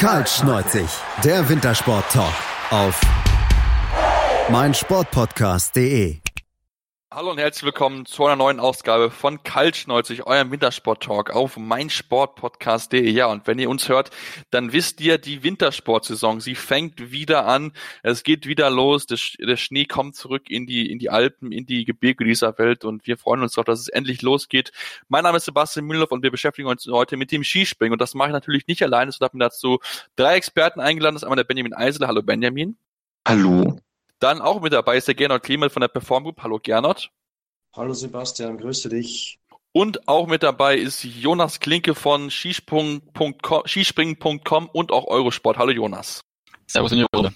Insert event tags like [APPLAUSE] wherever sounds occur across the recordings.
Kaltschneuzig, der Wintersport-Talk auf meinsportpodcast.de. Hallo und herzlich willkommen zu einer neuen Ausgabe von Kaltschneuzig, eurem Wintersport-Talk auf meinsportpodcast.de. Ja, und wenn ihr uns hört, dann wisst ihr, die Wintersportsaison, sie fängt wieder an. Es geht wieder los. Der, der, Schnee kommt zurück in die, in die Alpen, in die Gebirge dieser Welt und wir freuen uns darauf, dass es endlich losgeht. Mein Name ist Sebastian Mühlhoff und wir beschäftigen uns heute mit dem Skispringen und das mache ich natürlich nicht alleine, sondern habe mir dazu drei Experten eingeladen. Das ist einmal der Benjamin Eisele. Hallo Benjamin. Hallo. Dann auch mit dabei ist der Gernot Kliemann von der Perform Group. Hallo Gernot. Hallo Sebastian, grüße dich. Und auch mit dabei ist Jonas Klinke von skispringen.com und auch Eurosport. Hallo Jonas. Servus in die Runde.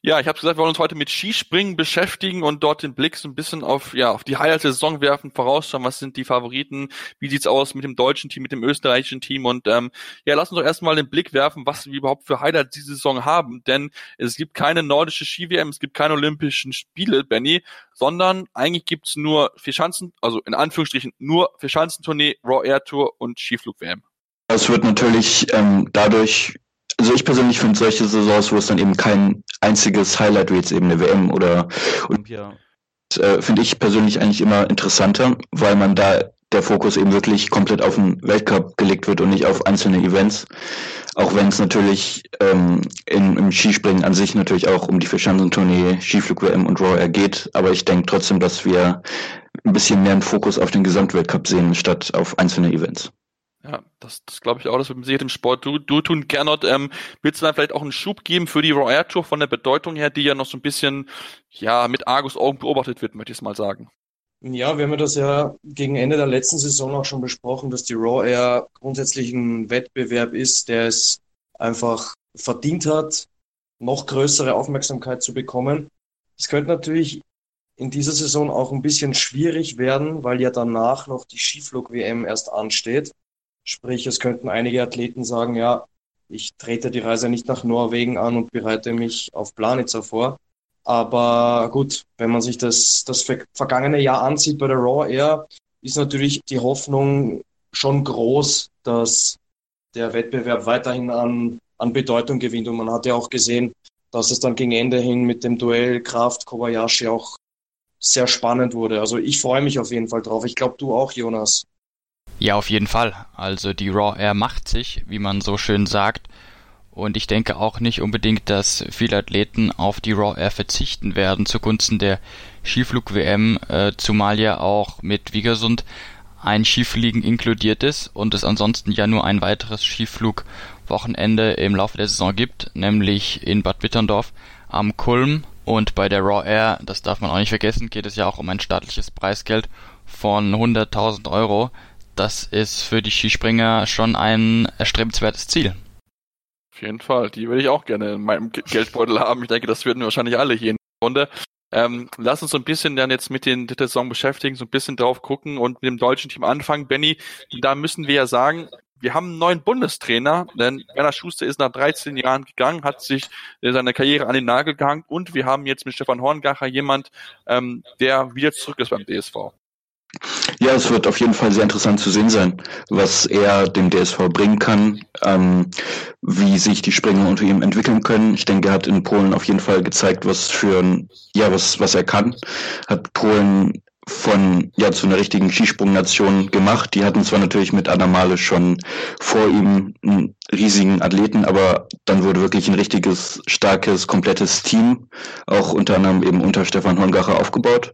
Ja, ich habe gesagt, wir wollen uns heute mit Skispringen beschäftigen und dort den Blick so ein bisschen auf ja auf die Highlights der Saison werfen, vorausschauen, was sind die Favoriten, wie sieht's aus mit dem deutschen Team, mit dem österreichischen Team und ähm, ja, lass uns doch erstmal den Blick werfen, was wir überhaupt für Highlights diese Saison haben, denn es gibt keine nordische Ski-WM, es gibt keine Olympischen Spiele, Benny, sondern eigentlich gibt's nur vier Schanzen, also in Anführungsstrichen nur vier Schanzentournee, Raw Air Tour und Skiflug-WM. Es wird natürlich ähm, dadurch also ich persönlich finde solche Saisons, wo es dann eben kein einziges Highlight wie jetzt eben eine WM oder Olympia, äh, finde ich persönlich eigentlich immer interessanter, weil man da der Fokus eben wirklich komplett auf den Weltcup gelegt wird und nicht auf einzelne Events. Auch wenn es natürlich ähm, in, im Skispringen an sich natürlich auch um die Verschanzentournee, Skiflug-WM und Raw Air geht. Aber ich denke trotzdem, dass wir ein bisschen mehr einen Fokus auf den Gesamtweltcup sehen, statt auf einzelne Events. Ja, das, das glaube ich auch, das wird man sich im Sport du, du tun. Gernot, ähm, willst du dann vielleicht auch einen Schub geben für die Raw Air Tour von der Bedeutung her, die ja noch so ein bisschen, ja, mit Argus Augen beobachtet wird, möchte ich es mal sagen. Ja, wir haben das ja gegen Ende der letzten Saison auch schon besprochen, dass die Raw Air grundsätzlich ein Wettbewerb ist, der es einfach verdient hat, noch größere Aufmerksamkeit zu bekommen. Es könnte natürlich in dieser Saison auch ein bisschen schwierig werden, weil ja danach noch die Skiflug-WM erst ansteht. Sprich, es könnten einige Athleten sagen, ja, ich trete die Reise nicht nach Norwegen an und bereite mich auf Planitzer vor. Aber gut, wenn man sich das, das vergangene Jahr ansieht bei der Raw Air, ist natürlich die Hoffnung schon groß, dass der Wettbewerb weiterhin an, an Bedeutung gewinnt. Und man hat ja auch gesehen, dass es dann gegen Ende hin mit dem Duell Kraft Kobayashi auch sehr spannend wurde. Also ich freue mich auf jeden Fall drauf. Ich glaube, du auch, Jonas. Ja, auf jeden Fall. Also die Raw Air macht sich, wie man so schön sagt. Und ich denke auch nicht unbedingt, dass viele Athleten auf die Raw Air verzichten werden zugunsten der Skiflug-WM, äh, zumal ja auch mit Wiegersund ein Skifliegen inkludiert ist und es ansonsten ja nur ein weiteres Skiflug-Wochenende im Laufe der Saison gibt, nämlich in Bad Witterndorf am Kulm. Und bei der Raw Air, das darf man auch nicht vergessen, geht es ja auch um ein staatliches Preisgeld von 100.000 Euro, das ist für die Skispringer schon ein erstrebenswertes Ziel. Auf jeden Fall, die würde ich auch gerne in meinem Geldbeutel haben. Ich denke, das würden wahrscheinlich alle hier in der Runde. Ähm, lass uns so ein bisschen dann jetzt mit den der Saison beschäftigen, so ein bisschen drauf gucken und mit dem deutschen Team anfangen. Benny, da müssen wir ja sagen, wir haben einen neuen Bundestrainer, denn Werner Schuster ist nach 13 Jahren gegangen, hat sich seine Karriere an den Nagel gehangen und wir haben jetzt mit Stefan Horngacher jemand, ähm, der wieder zurück ist beim DSV. Ja, es wird auf jeden Fall sehr interessant zu sehen sein, was er dem DSV bringen kann, ähm, wie sich die Springer unter ihm entwickeln können. Ich denke, er hat in Polen auf jeden Fall gezeigt, was für ein, ja, was, was er kann. Hat Polen von ja zu einer richtigen Skisprungnation gemacht. Die hatten zwar natürlich mit Adam Male schon vor ihm einen riesigen Athleten, aber dann wurde wirklich ein richtiges, starkes, komplettes Team, auch unter anderem eben unter Stefan Hongacher aufgebaut.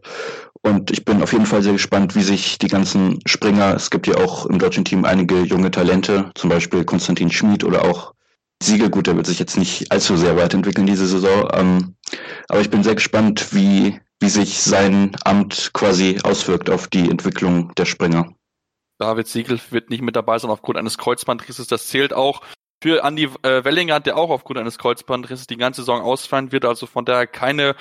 Und ich bin auf jeden Fall sehr gespannt, wie sich die ganzen Springer, es gibt ja auch im deutschen Team einige junge Talente, zum Beispiel Konstantin Schmid oder auch Siegel. Gut, der wird sich jetzt nicht allzu sehr weiterentwickeln diese Saison. Ähm, aber ich bin sehr gespannt, wie, wie sich sein Amt quasi auswirkt auf die Entwicklung der Springer. David Siegel wird nicht mit dabei sein aufgrund eines Kreuzbandrisses. Das zählt auch für Andy äh, Wellinger, der auch aufgrund eines Kreuzbandrisses die ganze Saison ausfallen wird. Also von daher keine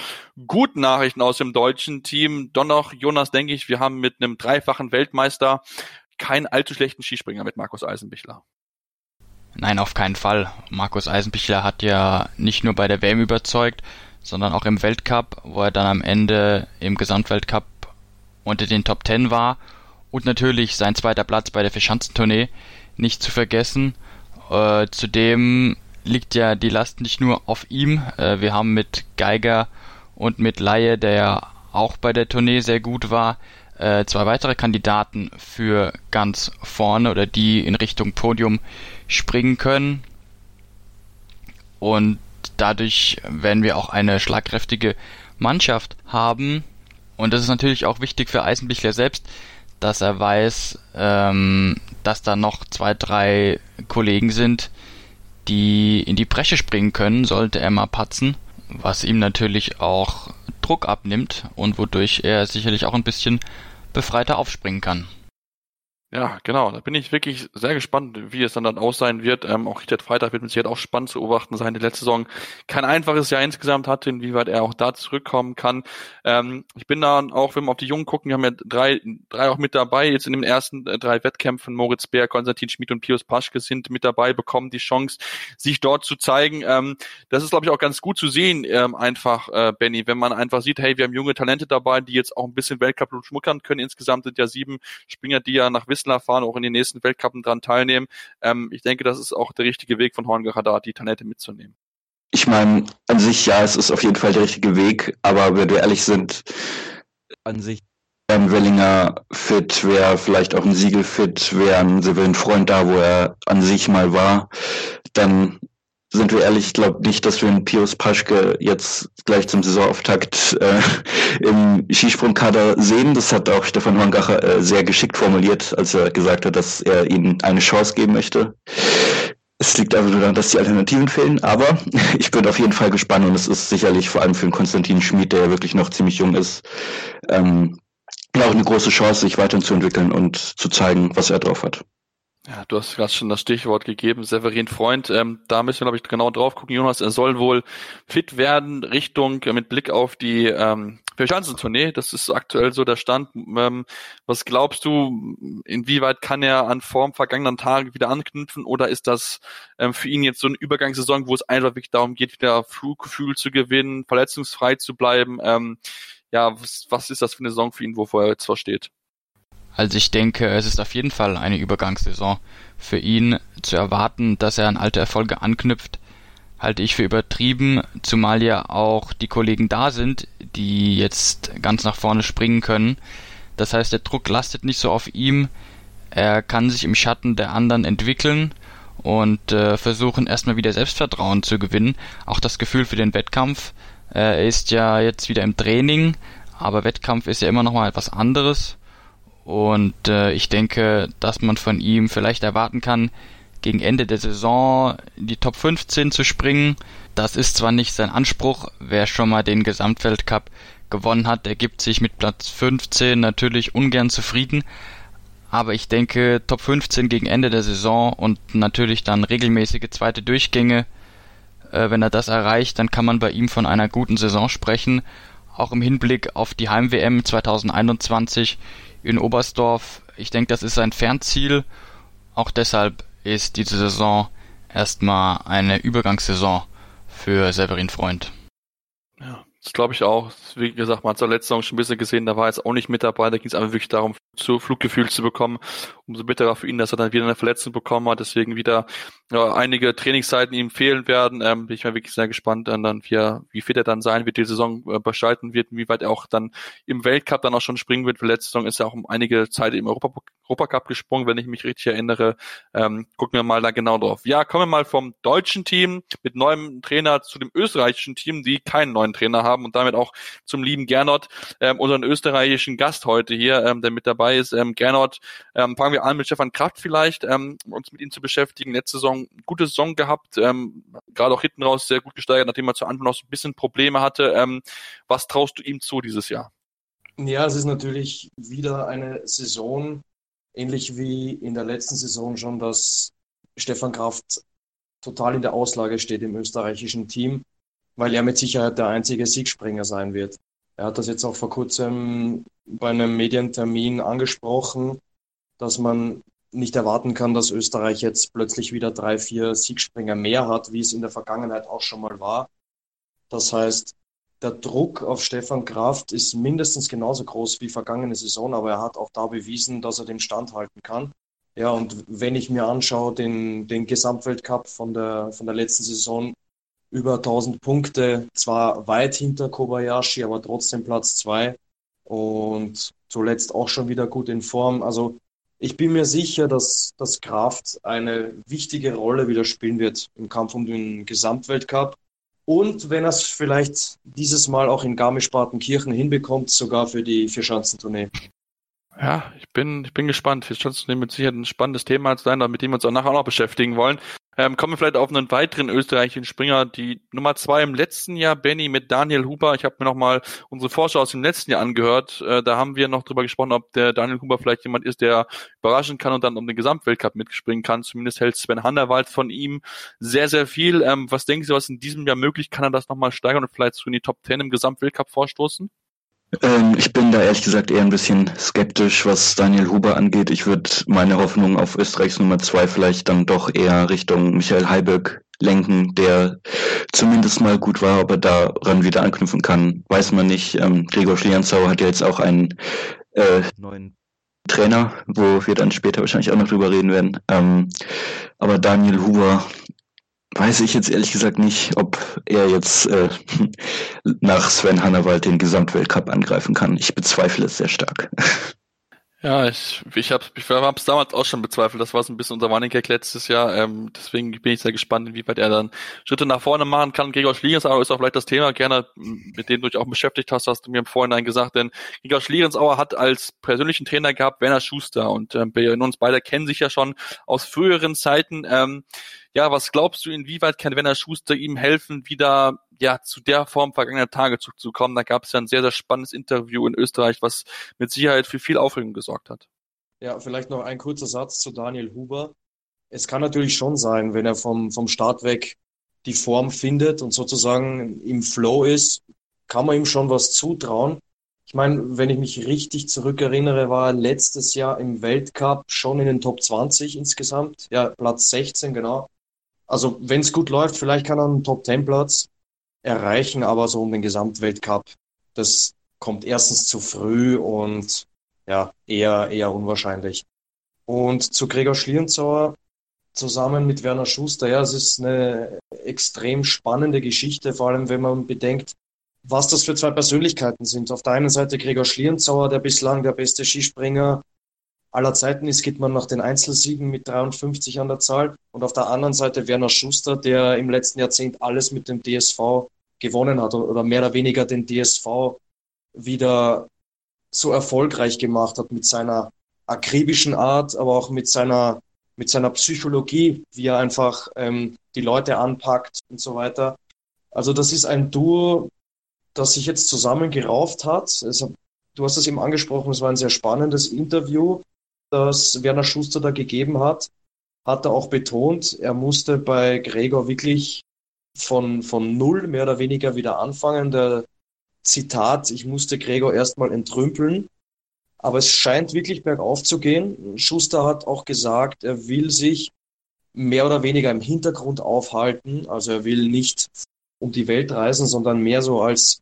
guten Nachrichten aus dem deutschen Team. Dennoch, Jonas, denke ich, wir haben mit einem dreifachen Weltmeister keinen allzu schlechten Skispringer mit Markus Eisenbichler. Nein, auf keinen Fall. Markus Eisenbichler hat ja nicht nur bei der WM überzeugt, sondern auch im Weltcup, wo er dann am Ende im Gesamtweltcup unter den Top Ten war. Und natürlich sein zweiter Platz bei der Verschanzentournee nicht zu vergessen. Äh, zudem liegt ja die Last nicht nur auf ihm. Äh, wir haben mit Geiger und mit Laie, der ja auch bei der Tournee sehr gut war, äh, zwei weitere Kandidaten für ganz vorne oder die in Richtung Podium springen können. Und dadurch werden wir auch eine schlagkräftige Mannschaft haben. Und das ist natürlich auch wichtig für Eisenbichler selbst, dass er weiß, ähm, dass da noch zwei, drei Kollegen sind, die in die Bresche springen können, sollte er mal patzen, was ihm natürlich auch Druck abnimmt und wodurch er sicherlich auch ein bisschen befreiter aufspringen kann. Ja, genau. Da bin ich wirklich sehr gespannt, wie es dann, dann aussehen wird. Ähm, auch Richard Freitag wird mit Sicherheit auch spannend zu beobachten sein. Die letzte Saison kein einfaches Jahr insgesamt hatte, inwieweit er auch da zurückkommen kann. Ähm, ich bin da auch, wenn wir auf die Jungen gucken, wir haben ja drei, drei auch mit dabei. Jetzt in den ersten äh, drei Wettkämpfen, Moritz Bär, Konstantin Schmid und Pius Paschke sind mit dabei, bekommen die Chance, sich dort zu zeigen. Ähm, das ist, glaube ich, auch ganz gut zu sehen, ähm, einfach, äh, Benny, wenn man einfach sieht, hey, wir haben junge Talente dabei, die jetzt auch ein bisschen Weltcup schmuckern können. Insgesamt sind ja sieben Springer, die ja nach Wissen Whistler fahren, auch in den nächsten Weltcupen dran teilnehmen. Ähm, ich denke, das ist auch der richtige Weg von Horngacher da, die Talente mitzunehmen. Ich meine, an sich ja, es ist auf jeden Fall der richtige Weg, aber wenn wir ehrlich sind, an sich wäre ein Wellinger fit, wäre vielleicht auch ein Siegel fit, wäre ein Severin Freund da, wo er an sich mal war, dann sind wir ehrlich, ich glaube nicht, dass wir einen Pius Paschke jetzt gleich zum Saisonauftakt äh, im Skisprungkader sehen. Das hat auch Stefan Horngacher äh, sehr geschickt formuliert, als er gesagt hat, dass er ihnen eine Chance geben möchte. Es liegt einfach nur daran, dass die Alternativen fehlen, aber [LAUGHS] ich bin auf jeden Fall gespannt und es ist sicherlich vor allem für einen Konstantin Schmid, der ja wirklich noch ziemlich jung ist, ähm, auch eine große Chance, sich weiterzuentwickeln und zu zeigen, was er drauf hat. Ja, du hast gerade schon das Stichwort gegeben, Severin Freund. Ähm, da müssen wir, glaube ich, genau drauf gucken. Jonas, er soll wohl fit werden Richtung äh, mit Blick auf die ähm, Schanzentournee. Das ist aktuell so der Stand. Ähm, was glaubst du, inwieweit kann er an Form vergangenen Tage wieder anknüpfen oder ist das ähm, für ihn jetzt so eine Übergangssaison, wo es einfach wirklich darum geht, wieder Fluggefühl zu gewinnen, verletzungsfrei zu bleiben? Ähm, ja, was, was ist das für eine Saison für ihn, wovor er jetzt versteht? Also ich denke, es ist auf jeden Fall eine Übergangssaison. Für ihn zu erwarten, dass er an alte Erfolge anknüpft, halte ich für übertrieben, zumal ja auch die Kollegen da sind, die jetzt ganz nach vorne springen können. Das heißt, der Druck lastet nicht so auf ihm. Er kann sich im Schatten der anderen entwickeln und äh, versuchen erstmal wieder Selbstvertrauen zu gewinnen. Auch das Gefühl für den Wettkampf. Er ist ja jetzt wieder im Training, aber Wettkampf ist ja immer noch mal etwas anderes. Und äh, ich denke, dass man von ihm vielleicht erwarten kann, gegen Ende der Saison in die Top 15 zu springen. Das ist zwar nicht sein Anspruch, wer schon mal den Gesamtweltcup gewonnen hat, der gibt sich mit Platz 15 natürlich ungern zufrieden. Aber ich denke, Top 15 gegen Ende der Saison und natürlich dann regelmäßige zweite Durchgänge, äh, wenn er das erreicht, dann kann man bei ihm von einer guten Saison sprechen. Auch im Hinblick auf die Heim-WM 2021 in Oberstdorf. Ich denke, das ist sein Fernziel. Auch deshalb ist diese Saison erstmal eine Übergangssaison für Severin Freund. Ja, das glaube ich auch. Wie gesagt, man hat es letzte Saison schon ein bisschen gesehen, da war jetzt auch nicht mit dabei. Da ging es einfach wirklich darum, zu Fluggefühl zu bekommen. Umso bitterer für ihn, dass er dann wieder eine Verletzung bekommen hat, deswegen wieder ja, einige Trainingszeiten ihm fehlen werden. Ähm, bin ich mal wirklich sehr gespannt, dann, dann wie, er, wie fit er dann sein wird, die Saison äh, beschalten wird, wie weit er auch dann im Weltcup dann auch schon springen wird. Für letzte Saison ist er auch um einige Zeit im Europa Europacup gesprungen, wenn ich mich richtig erinnere. Ähm, gucken wir mal da genau drauf. Ja, kommen wir mal vom deutschen Team mit neuem Trainer zu dem österreichischen Team, die keinen neuen Trainer haben und damit auch zum lieben Gernot, ähm, unseren österreichischen Gast heute hier, ähm, der mit dabei ist. Ähm, Gernot, ähm, fangen wir an mit Stefan Kraft vielleicht, ähm, uns mit ihm zu beschäftigen. Letzte Saison, gute Saison gehabt, ähm, gerade auch hinten raus sehr gut gesteigert, nachdem er zu Anfang noch so ein bisschen Probleme hatte. Ähm, was traust du ihm zu dieses Jahr? Ja, es ist natürlich wieder eine Saison, ähnlich wie in der letzten Saison schon, dass Stefan Kraft total in der Auslage steht im österreichischen Team, weil er mit Sicherheit der einzige Siegspringer sein wird. Er hat das jetzt auch vor kurzem bei einem Medientermin angesprochen, dass man nicht erwarten kann, dass Österreich jetzt plötzlich wieder drei, vier Siegspringer mehr hat, wie es in der Vergangenheit auch schon mal war. Das heißt, der Druck auf Stefan Kraft ist mindestens genauso groß wie vergangene Saison, aber er hat auch da bewiesen, dass er den Stand halten kann. Ja, und wenn ich mir anschaue, den, den Gesamtweltcup von der, von der letzten Saison, über 1000 Punkte, zwar weit hinter Kobayashi, aber trotzdem Platz zwei und zuletzt auch schon wieder gut in Form. Also ich bin mir sicher, dass, dass Kraft eine wichtige Rolle wieder spielen wird im Kampf um den Gesamtweltcup. Und wenn er es vielleicht dieses Mal auch in Garmisch-Partenkirchen hinbekommt, sogar für die Vierschanzentournee. Ja, ich bin, ich bin gespannt. Vierschanzentournee mit Sicherheit ein spannendes Thema sein, mit dem wir uns auch nachher auch noch beschäftigen wollen. Ähm, kommen wir vielleicht auf einen weiteren österreichischen Springer, die Nummer zwei im letzten Jahr, Benny mit Daniel Huber. Ich habe mir nochmal unsere Vorschau aus dem letzten Jahr angehört. Äh, da haben wir noch drüber gesprochen, ob der Daniel Huber vielleicht jemand ist, der überraschen kann und dann um den Gesamtweltcup mitspringen kann. Zumindest hält Sven Handerwald von ihm sehr, sehr viel. Ähm, was denken Sie, was in diesem Jahr möglich? Kann er das nochmal steigern und vielleicht so in die Top Ten im Gesamtweltcup vorstoßen? Ähm, ich bin da ehrlich gesagt eher ein bisschen skeptisch, was Daniel Huber angeht. Ich würde meine Hoffnung auf Österreichs Nummer zwei vielleicht dann doch eher Richtung Michael Heiberg lenken, der zumindest mal gut war, aber daran wieder anknüpfen kann, weiß man nicht. Ähm, Gregor Schlieranzauer hat ja jetzt auch einen äh, neuen Trainer, wo wir dann später wahrscheinlich auch noch drüber reden werden. Ähm, aber Daniel Huber weiß ich jetzt ehrlich gesagt nicht, ob er jetzt äh, [LAUGHS] nach Sven Hannawald den Gesamtweltcup angreifen kann. Ich bezweifle es sehr stark. Ja, ich, ich habe ich hab's damals auch schon bezweifelt. Das war so ein bisschen unser Running Gag letztes Jahr. Ähm, deswegen bin ich sehr gespannt, inwieweit er dann Schritte nach vorne machen kann. Gregor Schlierensauer ist auch vielleicht das Thema, gerne mit dem du dich auch beschäftigt hast, hast du mir im Vorhinein gesagt. Denn Gregor Schlierensauer hat als persönlichen Trainer gehabt Werner Schuster und ähm, wir uns beide kennen sich ja schon aus früheren Zeiten. Ähm, ja, was glaubst du, inwieweit kann Werner Schuster ihm helfen, wieder ja zu der Form vergangener Tage zu, kommen? Da gab es ja ein sehr, sehr spannendes Interview in Österreich, was mit Sicherheit für viel Aufregung gesorgt hat. Ja, vielleicht noch ein kurzer Satz zu Daniel Huber. Es kann natürlich schon sein, wenn er vom, vom Start weg die Form findet und sozusagen im Flow ist, kann man ihm schon was zutrauen. Ich meine, wenn ich mich richtig zurückerinnere, war er letztes Jahr im Weltcup schon in den Top 20 insgesamt. Ja, Platz 16, genau. Also wenn es gut läuft, vielleicht kann er einen Top-10-Platz erreichen, aber so um den Gesamtweltcup, das kommt erstens zu früh und ja, eher, eher unwahrscheinlich. Und zu Gregor Schlierenzauer zusammen mit Werner Schuster, ja, es ist eine extrem spannende Geschichte, vor allem wenn man bedenkt, was das für zwei Persönlichkeiten sind. Auf der einen Seite Gregor Schlierenzauer, der bislang der beste Skispringer aller Zeiten ist, geht man nach den Einzelsiegen mit 53 an der Zahl. Und auf der anderen Seite Werner Schuster, der im letzten Jahrzehnt alles mit dem DSV gewonnen hat oder mehr oder weniger den DSV wieder so erfolgreich gemacht hat mit seiner akribischen Art, aber auch mit seiner, mit seiner Psychologie, wie er einfach ähm, die Leute anpackt und so weiter. Also das ist ein Duo, das sich jetzt zusammengerauft hat. Es, du hast es eben angesprochen, es war ein sehr spannendes Interview das Werner Schuster da gegeben hat, hat er auch betont, er musste bei Gregor wirklich von, von null mehr oder weniger wieder anfangen. Der Zitat, ich musste Gregor erstmal entrümpeln. Aber es scheint wirklich bergauf zu gehen. Schuster hat auch gesagt, er will sich mehr oder weniger im Hintergrund aufhalten. Also er will nicht um die Welt reisen, sondern mehr so als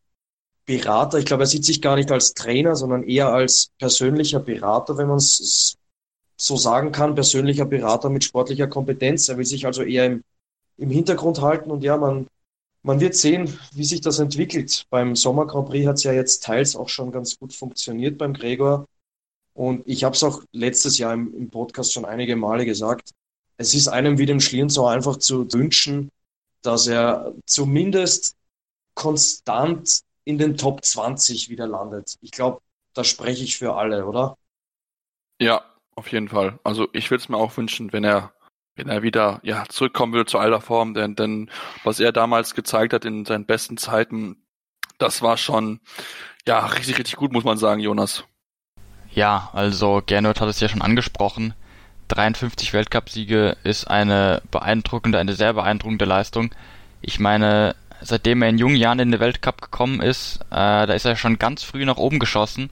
Berater. Ich glaube, er sieht sich gar nicht als Trainer, sondern eher als persönlicher Berater, wenn man es so sagen kann, persönlicher Berater mit sportlicher Kompetenz. Er will sich also eher im, im Hintergrund halten und ja, man, man wird sehen, wie sich das entwickelt. Beim Sommer Grand Prix hat es ja jetzt teils auch schon ganz gut funktioniert beim Gregor. Und ich habe es auch letztes Jahr im, im, Podcast schon einige Male gesagt. Es ist einem wie dem Schlierenzauer einfach zu wünschen, dass er zumindest konstant in den Top 20 wieder landet. Ich glaube, da spreche ich für alle, oder? Ja, auf jeden Fall. Also ich würde es mir auch wünschen, wenn er, wenn er wieder ja zurückkommen würde zu alter Form, denn, denn was er damals gezeigt hat in seinen besten Zeiten, das war schon ja richtig, richtig gut, muss man sagen, Jonas. Ja, also Gernot hat es ja schon angesprochen. 53 Weltcupsiege ist eine beeindruckende, eine sehr beeindruckende Leistung. Ich meine, seitdem er in jungen Jahren in den Weltcup gekommen ist, äh, da ist er schon ganz früh nach oben geschossen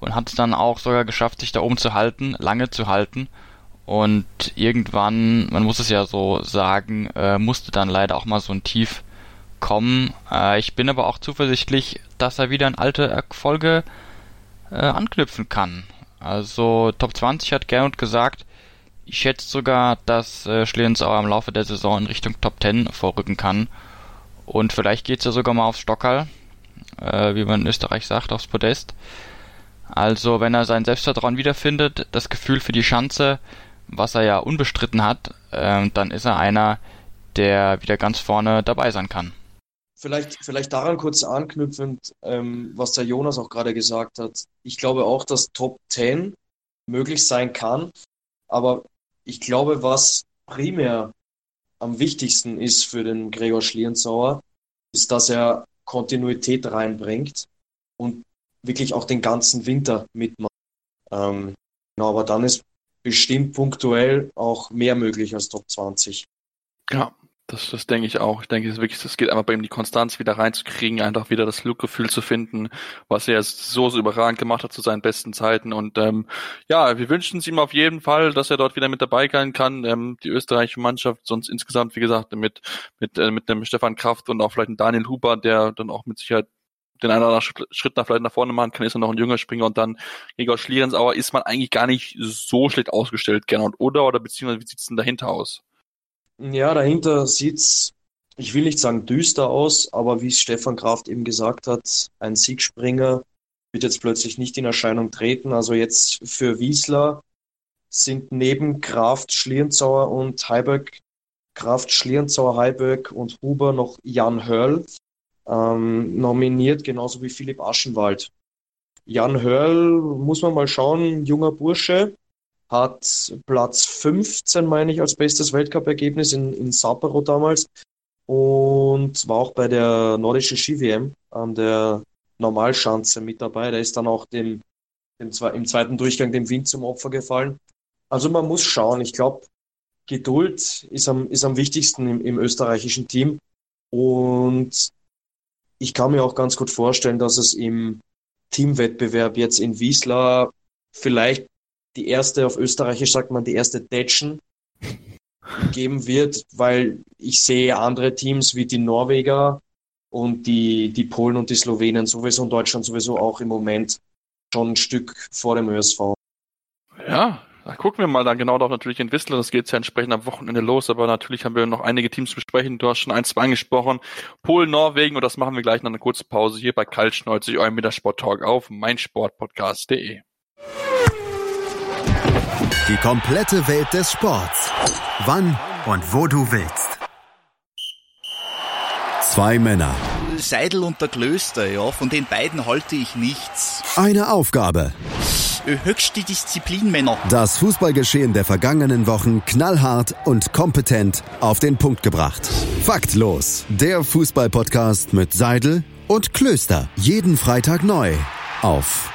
und hat es dann auch sogar geschafft, sich da oben zu halten, lange zu halten. Und irgendwann, man muss es ja so sagen, äh, musste dann leider auch mal so ein Tief kommen. Äh, ich bin aber auch zuversichtlich, dass er wieder an alte Erfolge äh, anknüpfen kann. Also Top 20 hat Gernot gesagt, Ich schätze sogar, dass äh, Schlierenzauer im Laufe der Saison in Richtung Top 10 vorrücken kann. Und vielleicht geht's ja sogar mal aufs Stockerl, äh, wie man in Österreich sagt, aufs Podest. Also wenn er sein Selbstvertrauen wiederfindet, das Gefühl für die Schanze, was er ja unbestritten hat, äh, dann ist er einer, der wieder ganz vorne dabei sein kann. Vielleicht, vielleicht daran kurz anknüpfend, ähm, was der Jonas auch gerade gesagt hat. Ich glaube auch, dass Top 10 möglich sein kann, aber ich glaube, was primär am wichtigsten ist für den Gregor Schlierenzauer, ist, dass er Kontinuität reinbringt und wirklich auch den ganzen Winter mitmacht. Ähm, genau, aber dann ist bestimmt punktuell auch mehr möglich als Top 20. Ja, das, das denke ich auch. Ich denke, es ist wirklich, es geht einfach bei ihm die Konstanz wieder reinzukriegen, einfach wieder das Glückgefühl zu finden, was er so, so überragend gemacht hat zu seinen besten Zeiten. Und ähm, ja, wir wünschen es ihm auf jeden Fall, dass er dort wieder mit dabei sein kann. Ähm, die österreichische Mannschaft, sonst insgesamt, wie gesagt, mit, mit, äh, mit dem Stefan Kraft und auch vielleicht ein Daniel Huber, der dann auch mit Sicherheit den einen oder anderen Schritt nach vielleicht nach vorne machen kann, ist er noch ein junger Springer und dann Gregor Schlierensauer ist man eigentlich gar nicht so schlecht ausgestellt, Gernot, oder? Oder beziehungsweise wie sieht's denn dahinter aus? Ja, dahinter sieht's, ich will nicht sagen düster aus, aber wie Stefan Kraft eben gesagt hat, ein Siegspringer wird jetzt plötzlich nicht in Erscheinung treten. Also jetzt für Wiesler sind neben Kraft, Schlierenzauer und Heiberg, Kraft, Schlierenzauer, Heiberg und Huber noch Jan Hörl ähm, nominiert, genauso wie Philipp Aschenwald. Jan Hörl, muss man mal schauen, junger Bursche, hat Platz 15, meine ich, als bestes Weltcup-Ergebnis in, in Sapporo damals und war auch bei der nordischen Ski-WM an der Normalschanze mit dabei. Der ist dann auch dem, dem, im zweiten Durchgang dem Wind zum Opfer gefallen. Also man muss schauen. Ich glaube, Geduld ist am, ist am wichtigsten im, im österreichischen Team. Und ich kann mir auch ganz gut vorstellen, dass es im Teamwettbewerb jetzt in Wiesla vielleicht die erste, auf Österreichisch sagt man, die erste Datchen [LAUGHS] geben wird, weil ich sehe andere Teams wie die Norweger und die, die Polen und die Slowenen sowieso und Deutschland sowieso auch im Moment schon ein Stück vor dem ÖSV. Ja, da gucken wir mal dann genau doch natürlich in Whistler. Das geht ja entsprechend am Wochenende los, aber natürlich haben wir noch einige Teams besprechen. Du hast schon ein, zwei angesprochen. Polen, Norwegen und das machen wir gleich nach einer kurzen Pause hier bei Kaltsch 90, eurem Mittersport Talk auf meinsportpodcast.de. Die komplette Welt des Sports. Wann und wo du willst. Zwei Männer. Seidel und der Klöster, ja, von den beiden halte ich nichts. Eine Aufgabe. Höchste Disziplin, Männer. Das Fußballgeschehen der vergangenen Wochen knallhart und kompetent auf den Punkt gebracht. Faktlos. Der Fußballpodcast mit Seidel und Klöster. Jeden Freitag neu. Auf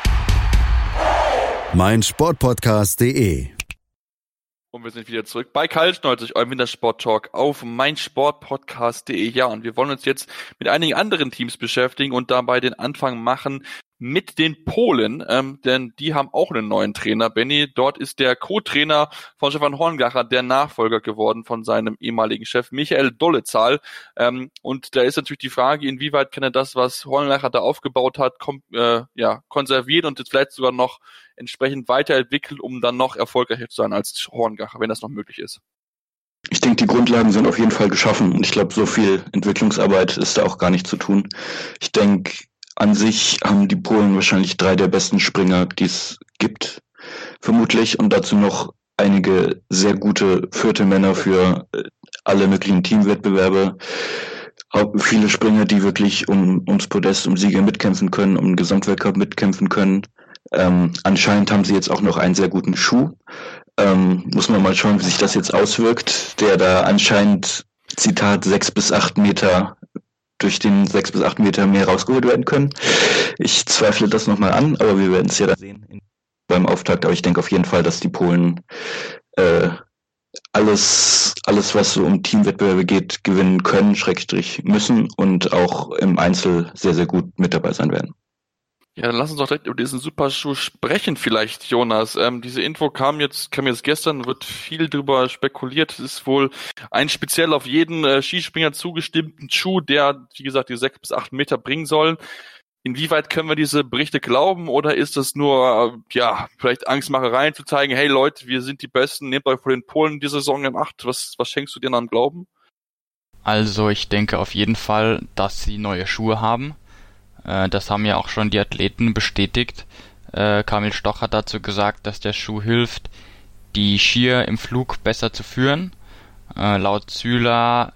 meinsportpodcast.de und wir sind wieder zurück bei Kalt 90, eurem Wintersport Talk auf meinsportpodcast.de. Ja, und wir wollen uns jetzt mit einigen anderen Teams beschäftigen und dabei den Anfang machen mit den Polen, ähm, denn die haben auch einen neuen Trainer. Benny, dort ist der Co-Trainer von Stefan Horngacher der Nachfolger geworden von seinem ehemaligen Chef Michael Dollezahl. Ähm, und da ist natürlich die Frage, inwieweit kann er das, was Horngacher da aufgebaut hat, kom äh, ja, konservieren und jetzt vielleicht sogar noch entsprechend weiterentwickeln, um dann noch erfolgreicher zu sein als Horngacher, wenn das noch möglich ist. Ich denke, die Grundlagen sind auf jeden Fall geschaffen und ich glaube, so viel Entwicklungsarbeit ist da auch gar nicht zu tun. Ich denke, an sich haben die Polen wahrscheinlich drei der besten Springer, die es gibt, vermutlich. Und dazu noch einige sehr gute vierte Männer für äh, alle möglichen Teamwettbewerbe. Viele Springer, die wirklich um, ums Podest, um Siege mitkämpfen können, um den Gesamtweltcup mitkämpfen können. Ähm, anscheinend haben sie jetzt auch noch einen sehr guten Schuh. Ähm, muss man mal schauen, wie sich das jetzt auswirkt, der da anscheinend, Zitat, sechs bis acht Meter durch den sechs bis acht Meter mehr rausgeholt werden können. Ich zweifle das nochmal an, aber wir werden es ja dann sehen beim Auftakt. Aber ich denke auf jeden Fall, dass die Polen äh, alles, alles, was so um Teamwettbewerbe geht, gewinnen können, Schrägstrich müssen und auch im Einzel sehr, sehr gut mit dabei sein werden. Ja, dann lass uns doch direkt über diesen Superschuh sprechen vielleicht, Jonas. Ähm, diese Info kam jetzt, kam jetzt gestern, wird viel drüber spekuliert. Es ist wohl ein speziell auf jeden äh, Skispringer zugestimmten Schuh, der, wie gesagt, die sechs bis acht Meter bringen soll. Inwieweit können wir diese Berichte glauben oder ist das nur, ja, vielleicht Angstmachereien zu zeigen, hey Leute, wir sind die Besten, nehmt euch vor den Polen diese Saison in Acht. Was, was schenkst du dir an Glauben? Also ich denke auf jeden Fall, dass sie neue Schuhe haben. Äh, das haben ja auch schon die Athleten bestätigt. Äh, Kamil Stoch hat dazu gesagt, dass der Schuh hilft, die Skier im Flug besser zu führen. Äh, laut Züler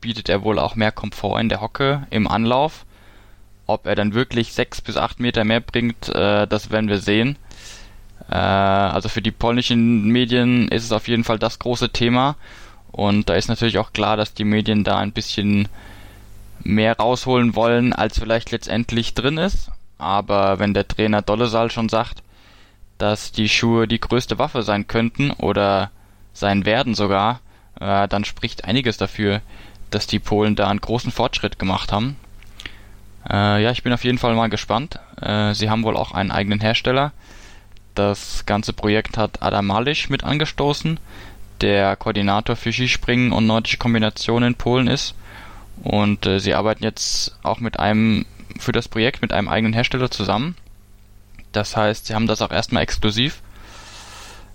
bietet er wohl auch mehr Komfort in der Hocke im Anlauf. Ob er dann wirklich sechs bis acht Meter mehr bringt, äh, das werden wir sehen. Äh, also für die polnischen Medien ist es auf jeden Fall das große Thema. Und da ist natürlich auch klar, dass die Medien da ein bisschen mehr rausholen wollen, als vielleicht letztendlich drin ist. Aber wenn der Trainer Dollesal schon sagt, dass die Schuhe die größte Waffe sein könnten oder sein werden sogar, äh, dann spricht einiges dafür, dass die Polen da einen großen Fortschritt gemacht haben. Äh, ja, ich bin auf jeden Fall mal gespannt. Äh, sie haben wohl auch einen eigenen Hersteller. Das ganze Projekt hat Adam Malisch mit angestoßen, der Koordinator für Skispringen und nordische Kombinationen in Polen ist. Und äh, sie arbeiten jetzt auch mit einem, für das Projekt mit einem eigenen Hersteller zusammen. Das heißt, sie haben das auch erstmal exklusiv.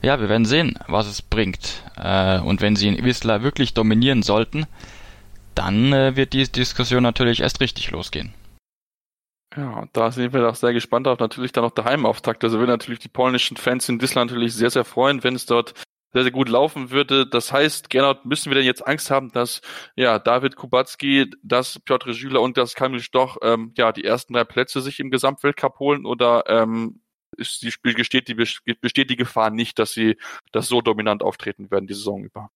Ja, wir werden sehen, was es bringt. Äh, und wenn sie in Whistler wirklich dominieren sollten, dann äh, wird die Diskussion natürlich erst richtig losgehen. Ja, da sind wir auch sehr gespannt auf natürlich dann noch der Heimauftakt. Also wir natürlich die polnischen Fans in Whistler natürlich sehr, sehr freuen, wenn es dort sehr, sehr gut laufen würde. Das heißt, Gernot, müssen wir denn jetzt Angst haben, dass ja David Kubacki, dass Piotr Schüler und das Kamil Stoch ähm, ja die ersten drei Plätze sich im Gesamtweltcup holen oder ähm, ist die, besteht, die, besteht die Gefahr nicht, dass sie das so dominant auftreten werden die Saison über?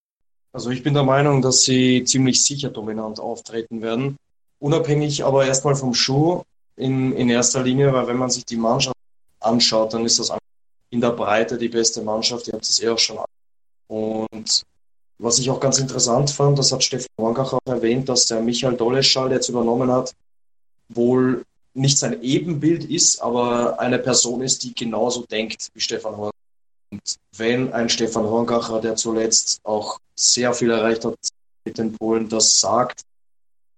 Also ich bin der Meinung, dass sie ziemlich sicher dominant auftreten werden. Unabhängig aber erstmal vom Schuh in, in erster Linie, weil wenn man sich die Mannschaft anschaut, dann ist das in der Breite die beste Mannschaft. Ihr habt es eh auch schon Und was ich auch ganz interessant fand, das hat Stefan Horngach auch erwähnt, dass der Michael Doleschall, der jetzt übernommen hat, wohl nicht sein Ebenbild ist, aber eine Person ist, die genauso denkt wie Stefan Horngach. Und wenn ein Stefan Horngacher, der zuletzt auch sehr viel erreicht hat mit den Polen, das sagt,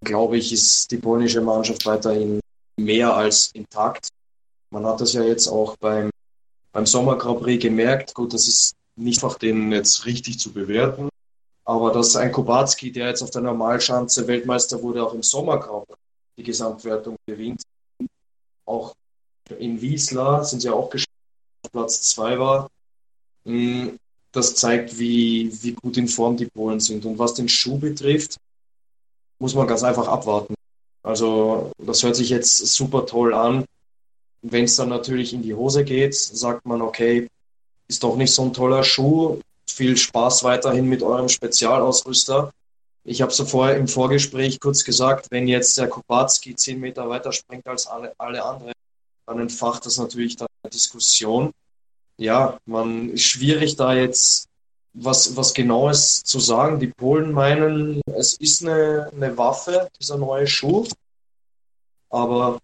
glaube ich, ist die polnische Mannschaft weiterhin mehr als intakt. Man hat das ja jetzt auch beim, beim Sommer Grand Prix gemerkt. Gut, das ist nicht einfach den jetzt richtig zu bewerten. Aber dass ein Kubacki, der jetzt auf der Normalschanze Weltmeister wurde, auch im Sommer Grand Prix die Gesamtwertung gewinnt. Auch in Wiesla sind sie auch geschafft, auf Platz zwei war. Hm, das zeigt, wie, wie gut in Form die Polen sind. Und was den Schuh betrifft, muss man ganz einfach abwarten. Also das hört sich jetzt super toll an. Wenn es dann natürlich in die Hose geht, sagt man, okay, ist doch nicht so ein toller Schuh. Viel Spaß weiterhin mit eurem Spezialausrüster. Ich habe so vorher im Vorgespräch kurz gesagt, wenn jetzt der Kubacki zehn Meter weiter springt als alle, alle anderen, dann entfacht das natürlich dann eine Diskussion. Ja, man ist schwierig da jetzt was, was Genaues zu sagen. Die Polen meinen, es ist eine, eine Waffe, dieser neue Schuh. Aber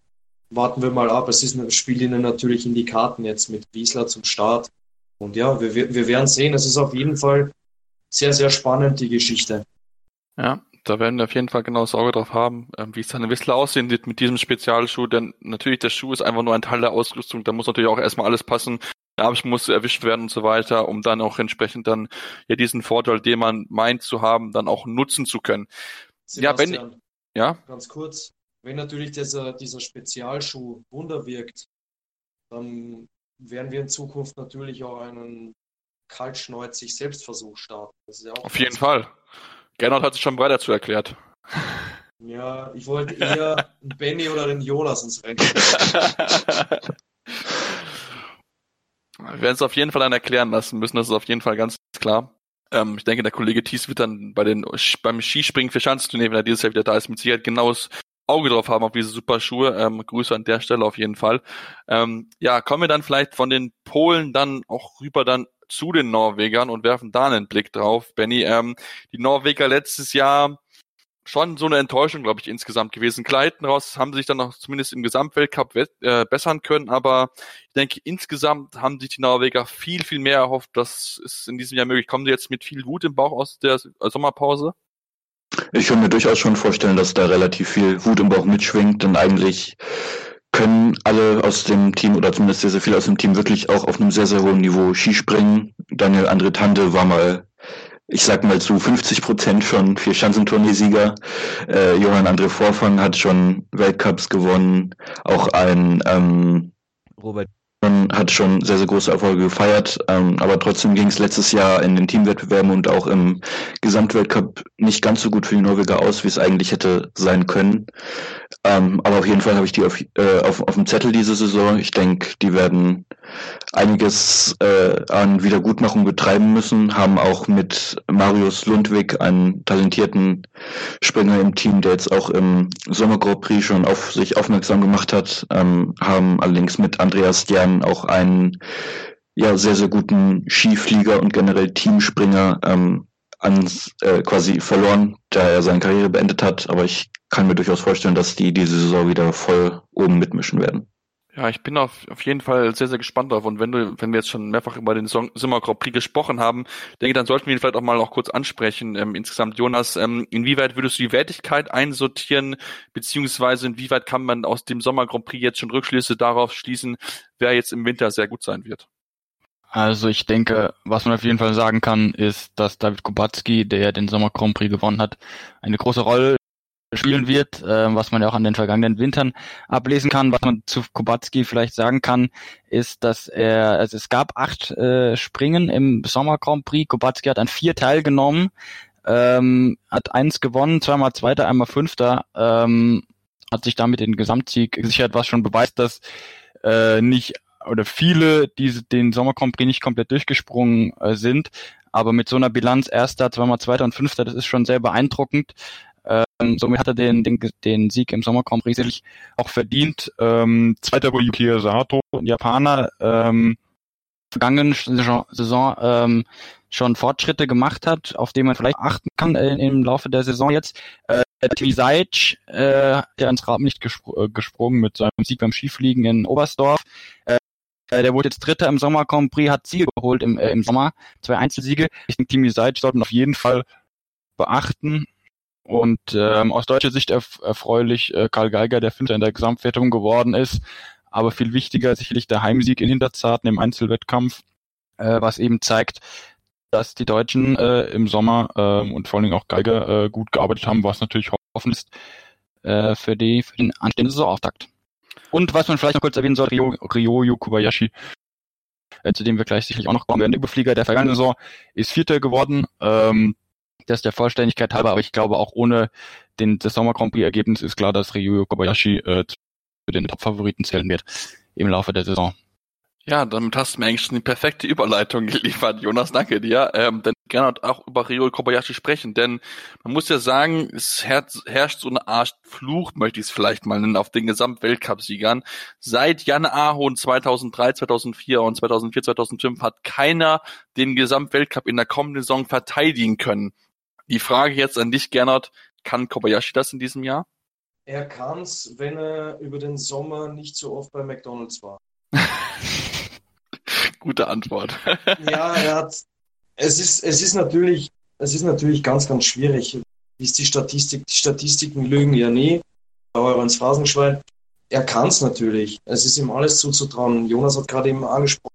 warten wir mal ab. Es ist, spielt ihnen natürlich in die Karten jetzt mit Wiesler zum Start. Und ja, wir, wir werden sehen. Es ist auf jeden Fall sehr, sehr spannend, die Geschichte. Ja, da werden wir auf jeden Fall genau Sorge drauf haben, ähm, wie es dann in Whistler aussehen wird mit diesem Spezialschuh. Denn natürlich, der Schuh ist einfach nur ein Teil der Ausrüstung. Da muss natürlich auch erstmal alles passen. Nabelsch muss erwischt werden und so weiter, um dann auch entsprechend dann ja diesen Vorteil, den man meint zu haben, dann auch nutzen zu können. Sebastian, ja, wenn ja ganz kurz, wenn natürlich dieser, dieser Spezialschuh Wunder wirkt, dann werden wir in Zukunft natürlich auch einen kaltschneuzig Selbstversuch starten. Ja Auf jeden Fall. Gernot hat sich schon bereit dazu erklärt. Ja, ich wollte eher [LAUGHS] einen Benny oder den Jonas ins Rennen. Wir werden es auf jeden Fall dann erklären lassen müssen, das ist auf jeden Fall ganz klar. Ähm, ich denke, der Kollege Thies wird dann bei den, beim Skispringen für Schanzenturnier, wenn er dieses Jahr wieder da ist, mit Sicherheit genaues Auge drauf haben auf diese super Schuhe. Ähm, Grüße an der Stelle auf jeden Fall. Ähm, ja, kommen wir dann vielleicht von den Polen dann auch rüber dann zu den Norwegern und werfen da einen Blick drauf. Benny, ähm, die Norweger letztes Jahr schon so eine Enttäuschung, glaube ich, insgesamt gewesen. Kleiden raus haben sich dann noch zumindest im Gesamtweltcup äh, bessern können, aber ich denke, insgesamt haben sich die Norweger viel, viel mehr erhofft. Das ist in diesem Jahr möglich. Kommen sie jetzt mit viel Wut im Bauch aus der Sommerpause? Ich kann mir durchaus schon vorstellen, dass da relativ viel Wut im Bauch mitschwingt, denn eigentlich können alle aus dem Team oder zumindest sehr, sehr viele aus dem Team wirklich auch auf einem sehr, sehr hohen Niveau Skispringen. Daniel André Tante war mal, ich sag mal zu 50 Prozent schon vier Schanzentourneesieger. Äh, Johann André Vorfang hat schon Weltcups gewonnen. Auch ein ähm, Robert hat schon sehr, sehr große Erfolge gefeiert, ähm, aber trotzdem ging es letztes Jahr in den Teamwettbewerben und auch im Gesamtweltcup nicht ganz so gut für die Norweger aus, wie es eigentlich hätte sein können. Ähm, aber auf jeden Fall habe ich die auf, äh, auf, auf dem Zettel diese Saison. Ich denke, die werden einiges äh, an Wiedergutmachung betreiben müssen, haben auch mit Marius Lundwig einen talentierten Springer im Team, der jetzt auch im Sommer Grand Prix schon auf sich aufmerksam gemacht hat, ähm, haben allerdings mit Andreas Stern auch einen ja, sehr, sehr guten Skiflieger und generell Teamspringer ähm, ans, äh, quasi verloren, da er seine Karriere beendet hat. Aber ich kann mir durchaus vorstellen, dass die diese Saison wieder voll oben mitmischen werden. Ja, ich bin auf, auf jeden Fall sehr, sehr gespannt drauf. Und wenn du, wenn wir jetzt schon mehrfach über den Sommer Grand Prix gesprochen haben, denke, dann sollten wir ihn vielleicht auch mal noch kurz ansprechen. Ähm, insgesamt, Jonas, ähm, inwieweit würdest du die Wertigkeit einsortieren, beziehungsweise inwieweit kann man aus dem Sommer Grand Prix jetzt schon Rückschlüsse darauf schließen, wer jetzt im Winter sehr gut sein wird? Also ich denke, was man auf jeden Fall sagen kann, ist, dass David Kubacki, der den Sommer Grand Prix gewonnen hat, eine große Rolle spielen wird, äh, was man ja auch an den vergangenen Wintern ablesen kann. Was man zu Kubacki vielleicht sagen kann, ist, dass er, also es gab acht äh, Springen im Sommer Grand Prix. Kubacki hat an vier teilgenommen, ähm, hat eins gewonnen, zweimal Zweiter, einmal Fünfter, ähm, hat sich damit den Gesamtsieg gesichert, was schon beweist, dass äh, nicht oder viele, die den Sommer Grand Prix nicht komplett durchgesprungen äh, sind, aber mit so einer Bilanz Erster, zweimal Zweiter und Fünfter, das ist schon sehr beeindruckend. Ähm, somit hat er den, den, den Sieg im Sommer Grand Prix sicherlich auch verdient. Ähm, Zweiter wurde Yuki Sato, ein Japaner, ähm, vergangenen Saison, ähm, schon Fortschritte gemacht hat, auf die man vielleicht achten kann äh, im Laufe der Saison jetzt. Äh, Timmy Seitsch, äh, der ins Rad nicht gespr äh, gesprungen mit seinem Sieg beim Skifliegen in Oberstdorf. Äh, der wurde jetzt Dritter im Sommer Grand Prix, hat Siege geholt im, äh, im Sommer, zwei Einzelsiege. Ich denke, Timmy Seitsch sollten auf jeden Fall beachten. Und ähm, aus deutscher Sicht erf erfreulich äh, Karl Geiger, der Fünfter in der Gesamtwertung geworden ist. Aber viel wichtiger sicherlich der Heimsieg in Hinterzarten im Einzelwettkampf, äh, was eben zeigt, dass die Deutschen äh, im Sommer äh, und vor allen Dingen auch Geiger äh, gut gearbeitet haben, was natürlich hoffen ist äh, für, die, für den anstehenden Saisonauftakt. Und was man vielleicht noch kurz erwähnen sollte, Ryo, Ryoyo Kobayashi, äh, zu dem wir gleich sicherlich auch noch kommen werden, Überflieger der vergangenen Saison, ist Vierter geworden. Ähm, das der Vollständigkeit halber, aber ich glaube auch ohne den, das Sommer Grand Prix Ergebnis ist klar, dass Ryuyo Kobayashi äh, zu den Top-Favoriten zählen wird im Laufe der Saison. Ja, damit hast du mir eigentlich schon die perfekte Überleitung [LAUGHS] geliefert, Jonas. Danke dir. Ähm, denn gerne auch über Ryo Kobayashi sprechen, denn man muss ja sagen, es herrscht so eine Art Fluch, möchte ich es vielleicht mal nennen, auf den Gesamtweltcupsiegern. Seit Jan Ahon 2003, 2004 und 2004, 2005 hat keiner den Gesamtweltcup in der kommenden Saison verteidigen können. Die Frage jetzt an dich, Gernot, kann Kobayashi das in diesem Jahr? Er kann es, wenn er über den Sommer nicht so oft bei McDonalds war. [LAUGHS] Gute Antwort. [LAUGHS] ja, hat, es ist, es ist natürlich, es ist natürlich ganz, ganz schwierig. Wie ist die Statistik? Die Statistiken lügen ja nie. Aber ins Phrasenschwein. Er kann es natürlich. Es ist ihm alles zuzutrauen. Jonas hat gerade eben angesprochen,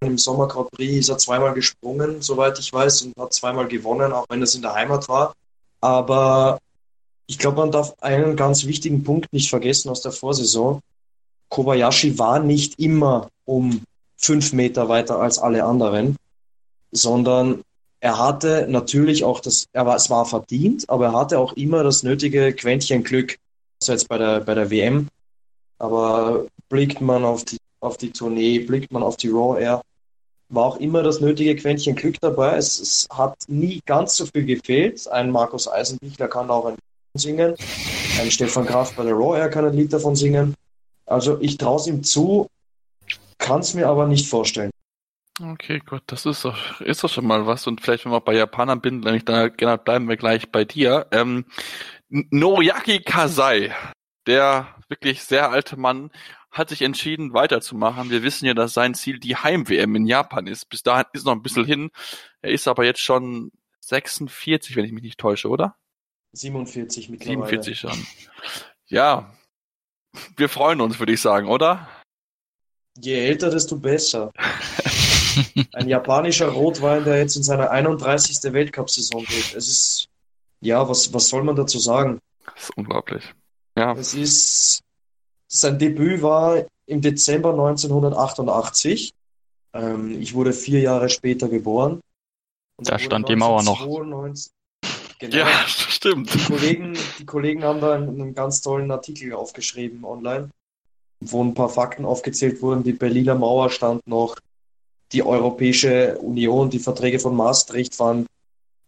im Sommer Grand Prix ist er zweimal gesprungen, soweit ich weiß, und hat zweimal gewonnen, auch wenn es in der Heimat war. Aber ich glaube, man darf einen ganz wichtigen Punkt nicht vergessen aus der Vorsaison. Kobayashi war nicht immer um fünf Meter weiter als alle anderen, sondern er hatte natürlich auch das, er war, es war verdient, aber er hatte auch immer das nötige Quäntchen Glück. Also jetzt bei der, bei der WM. Aber blickt man auf die auf die Tournee, blickt man auf die Raw Air, war auch immer das nötige Quäntchen Glück dabei. Es, es hat nie ganz so viel gefehlt. Ein Markus Eisenbichler kann auch ein Lied singen. Ein Stefan Kraft bei der Raw Air kann ein Lied davon singen. Also ich traue es ihm zu, kann es mir aber nicht vorstellen. Okay, gut, das ist doch, ist doch schon mal was. Und vielleicht, wenn wir bei Japanern bin, nämlich da gerne bleiben wir gleich bei dir. Ähm, Noriaki Kasai, der wirklich sehr alte Mann, hat sich entschieden, weiterzumachen. Wir wissen ja, dass sein Ziel die Heim-WM in Japan ist. Bis dahin ist noch ein bisschen hin. Er ist aber jetzt schon 46, wenn ich mich nicht täusche, oder? 47 mittlerweile. 47 schon. Ja. wir freuen uns, würde ich sagen, oder? Je älter, desto besser. Ein japanischer Rotwein, der jetzt in seiner 31. Weltcup-Saison geht. Es ist, ja, was, was soll man dazu sagen? Das ist unglaublich. Ja. Es ist, sein Debüt war im Dezember 1988. Ähm, ich wurde vier Jahre später geboren. Und da stand die Mauer noch. Genau. Ja, [LAUGHS] stimmt. Die Kollegen, die Kollegen haben da einen, einen ganz tollen Artikel aufgeschrieben online, wo ein paar Fakten aufgezählt wurden. Die Berliner Mauer stand noch, die Europäische Union, die Verträge von Maastricht waren,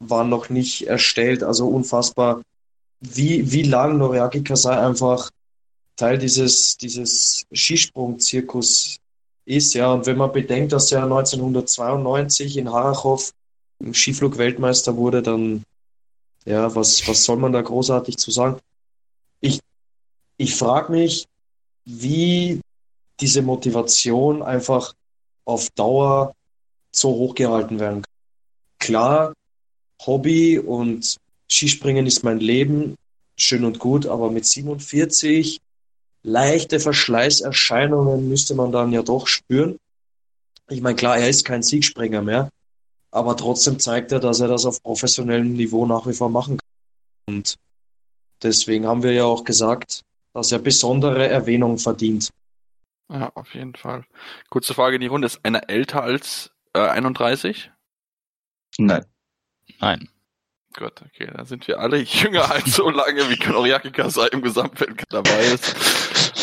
waren noch nicht erstellt. Also unfassbar, wie, wie lang Noriaki Kasai einfach Teil dieses, dieses Skisprung-Zirkus ist. Ja, und wenn man bedenkt, dass er 1992 in Harachow im Skiflug Weltmeister wurde, dann ja, was, was soll man da großartig zu sagen? Ich, ich frage mich, wie diese Motivation einfach auf Dauer so hochgehalten werden kann. Klar, Hobby und Skispringen ist mein Leben, schön und gut, aber mit 47 leichte Verschleißerscheinungen müsste man dann ja doch spüren. Ich meine, klar, er ist kein Siegspringer mehr, aber trotzdem zeigt er, dass er das auf professionellem Niveau nach wie vor machen kann. Und deswegen haben wir ja auch gesagt, dass er besondere Erwähnung verdient. Ja, auf jeden Fall. Kurze Frage in die Runde. Ist einer älter als äh, 31? Nein. Nein. Gut, okay, dann sind wir alle [LAUGHS] jünger als so lange, wie Konoriaki Kasai im Gesamtfeld dabei ist.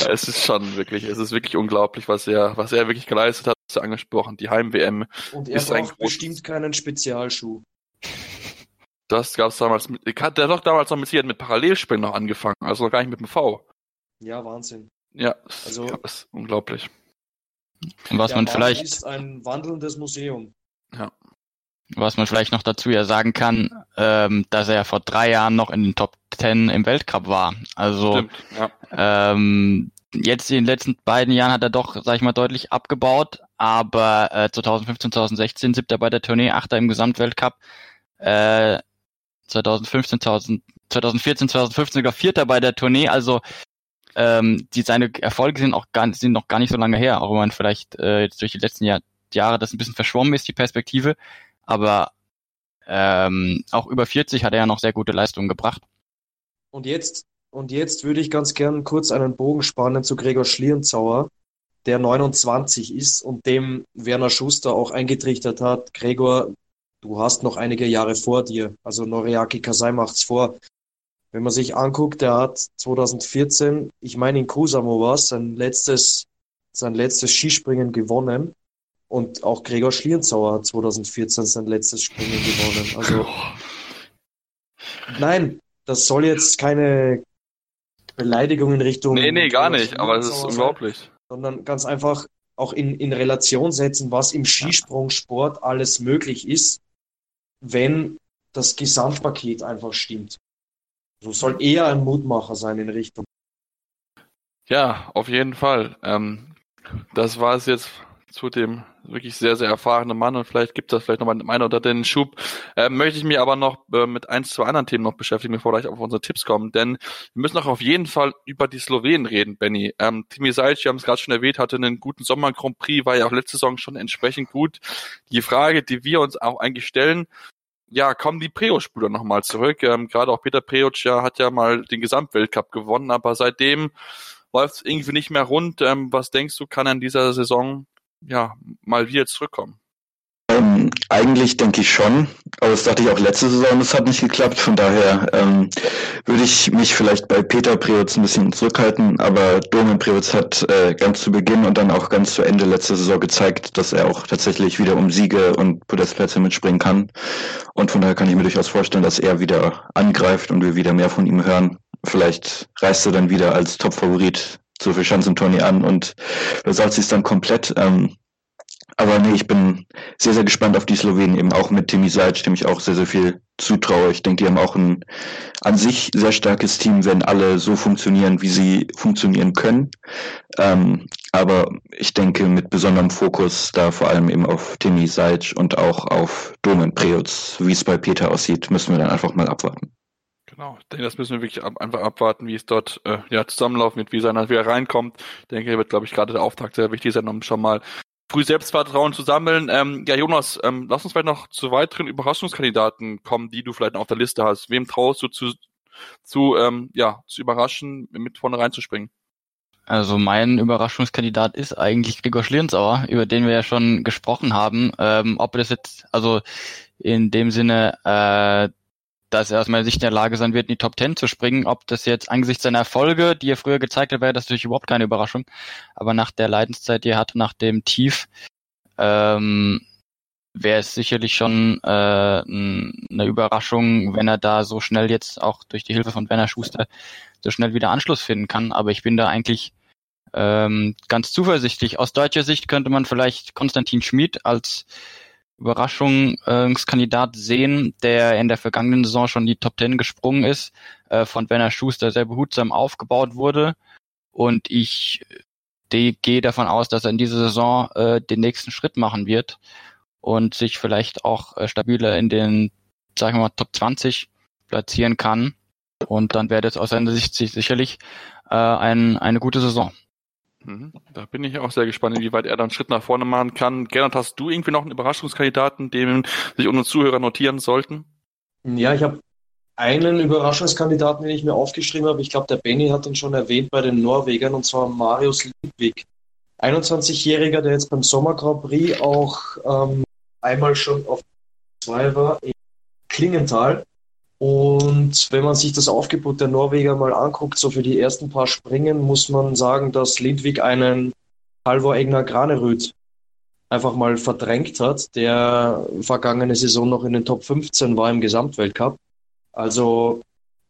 es ist schon wirklich, es ist wirklich unglaublich, was er, was er wirklich geleistet hat. Hast du angesprochen, die Heim-WM. Und er ist braucht bestimmt keinen Spezialschuh. Das gab es damals, mit, hat der doch damals noch mit, mit Parallelspringen noch angefangen, also noch gar nicht mit dem V. Ja, Wahnsinn. Ja, also, das ist unglaublich. Und was man vielleicht. ist ein wandelndes Museum. Ja. Was man vielleicht noch dazu ja sagen kann, ähm, dass er vor drei Jahren noch in den Top Ten im Weltcup war. Also Stimmt, ja. ähm, jetzt in den letzten beiden Jahren hat er doch, sag ich mal, deutlich abgebaut, aber äh, 2015, 2016 siebter bei der Tournee, achter im Gesamtweltcup, äh, 2015, 2014, 2015 sogar vierter bei der Tournee, also ähm, die seine Erfolge sind auch gar, sind noch gar nicht so lange her, auch wenn man vielleicht äh, jetzt durch die letzten Jahr, Jahre das ein bisschen verschwommen ist, die Perspektive. Aber ähm, auch über 40 hat er ja noch sehr gute Leistungen gebracht. Und jetzt, und jetzt würde ich ganz gern kurz einen Bogen spannen zu Gregor Schlierenzauer, der 29 ist und dem Werner Schuster auch eingetrichtert hat, Gregor, du hast noch einige Jahre vor dir. Also Noriaki Kasai macht's vor. Wenn man sich anguckt, der hat 2014, ich meine in Kusamo war sein letztes, sein letztes Skispringen gewonnen. Und auch Gregor Schlierenzauer hat 2014 sein letztes Springen gewonnen. Also, nein, das soll jetzt keine Beleidigung in Richtung. Nee, nee, gar nicht, aber es ist unglaublich. Sein, sondern ganz einfach auch in, in Relation setzen, was im Skisprungsport alles möglich ist, wenn das Gesamtpaket einfach stimmt. So soll eher ein Mutmacher sein in Richtung. Ja, auf jeden Fall. Ähm, das war es jetzt zu dem wirklich sehr, sehr erfahrenen Mann und vielleicht gibt das vielleicht nochmal einen oder den Schub. Äh, möchte ich mich aber noch äh, mit ein, zwei anderen Themen noch beschäftigen, bevor gleich auf unsere Tipps kommen, denn wir müssen auch auf jeden Fall über die Slowenen reden, Benny. Ähm, Timi Sajc, wir haben es gerade schon erwähnt, hatte einen guten Sommer Grand Prix, war ja auch letzte Saison schon entsprechend gut. Die Frage, die wir uns auch eigentlich stellen, ja, kommen die Preo-Spieler nochmal zurück. Ähm, Gerade auch Peter Preoc ja, hat ja mal den Gesamtweltcup gewonnen, aber seitdem läuft es irgendwie nicht mehr rund. Ähm, was denkst du, kann er in dieser Saison ja mal wieder zurückkommen? Ähm, eigentlich denke ich schon, aber das dachte ich auch letzte Saison, das hat nicht geklappt. Von daher ähm, würde ich mich vielleicht bei Peter Preutz ein bisschen zurückhalten, aber Domen Preutz hat äh, ganz zu Beginn und dann auch ganz zu Ende letzte Saison gezeigt, dass er auch tatsächlich wieder um Siege und Podestplätze mitspringen kann. Und von daher kann ich mir durchaus vorstellen, dass er wieder angreift und wir wieder mehr von ihm hören. Vielleicht reist er dann wieder als Top-Favorit zur Verschanzentournee an und versaut sich dann komplett. Ähm, aber nee, ich bin sehr, sehr gespannt auf die Slowenen, eben auch mit Timi Sajc, dem ich auch sehr, sehr viel zutraue. Ich denke, die haben auch ein an sich sehr starkes Team, wenn alle so funktionieren, wie sie funktionieren können. Ähm, aber ich denke, mit besonderem Fokus da vor allem eben auf Timi Sajc und auch auf Domen Preutz, wie es bei Peter aussieht, müssen wir dann einfach mal abwarten. Genau, ich denke, das müssen wir wirklich ab, einfach abwarten, wie es dort äh, ja, zusammenlaufen wird, wie seiner wieder reinkommt. Ich denke, wird, glaube ich, gerade der Auftakt sehr wichtig sein, um schon mal früh Selbstvertrauen zu sammeln. Ähm, ja, Jonas, ähm, lass uns vielleicht noch zu weiteren Überraschungskandidaten kommen, die du vielleicht auf der Liste hast. Wem traust du zu, zu, ähm, ja, zu überraschen, mit vorne reinzuspringen? Also mein Überraschungskandidat ist eigentlich Gregor Schlierenzauer, über den wir ja schon gesprochen haben. Ähm, ob das jetzt, also in dem Sinne, äh, dass er aus meiner Sicht in der Lage sein wird, in die Top Ten zu springen. Ob das jetzt angesichts seiner Erfolge, die er früher gezeigt hat, wäre das natürlich überhaupt keine Überraschung. Aber nach der Leidenszeit, die er hatte, nach dem Tief, ähm, wäre es sicherlich schon äh, eine Überraschung, wenn er da so schnell jetzt auch durch die Hilfe von Werner Schuster so schnell wieder Anschluss finden kann. Aber ich bin da eigentlich ähm, ganz zuversichtlich. Aus deutscher Sicht könnte man vielleicht Konstantin Schmid als Überraschungskandidat sehen, der in der vergangenen Saison schon die Top Ten gesprungen ist, äh, von Werner Schuster sehr behutsam aufgebaut wurde. Und ich die, gehe davon aus, dass er in dieser Saison äh, den nächsten Schritt machen wird und sich vielleicht auch äh, stabiler in den, sagen wir mal, Top 20 platzieren kann. Und dann wäre das aus seiner Sicht sicherlich äh, ein, eine gute Saison. Mhm. Da bin ich auch sehr gespannt, inwieweit er dann einen Schritt nach vorne machen kann. Gernot, hast du irgendwie noch einen Überraschungskandidaten, den sich unsere Zuhörer notieren sollten? Ja, ich habe einen Überraschungskandidaten, den ich mir aufgeschrieben habe. Ich glaube, der Benny hat ihn schon erwähnt bei den Norwegern, und zwar Marius Ludwig. 21-Jähriger, der jetzt beim Sommer Grand Prix auch ähm, einmal schon auf zwei war, in Klingenthal. Und wenn man sich das Aufgebot der Norweger mal anguckt, so für die ersten paar Springen, muss man sagen, dass Lindvik einen Halvor Egner Granerüt einfach mal verdrängt hat, der vergangene Saison noch in den Top 15 war im Gesamtweltcup. Also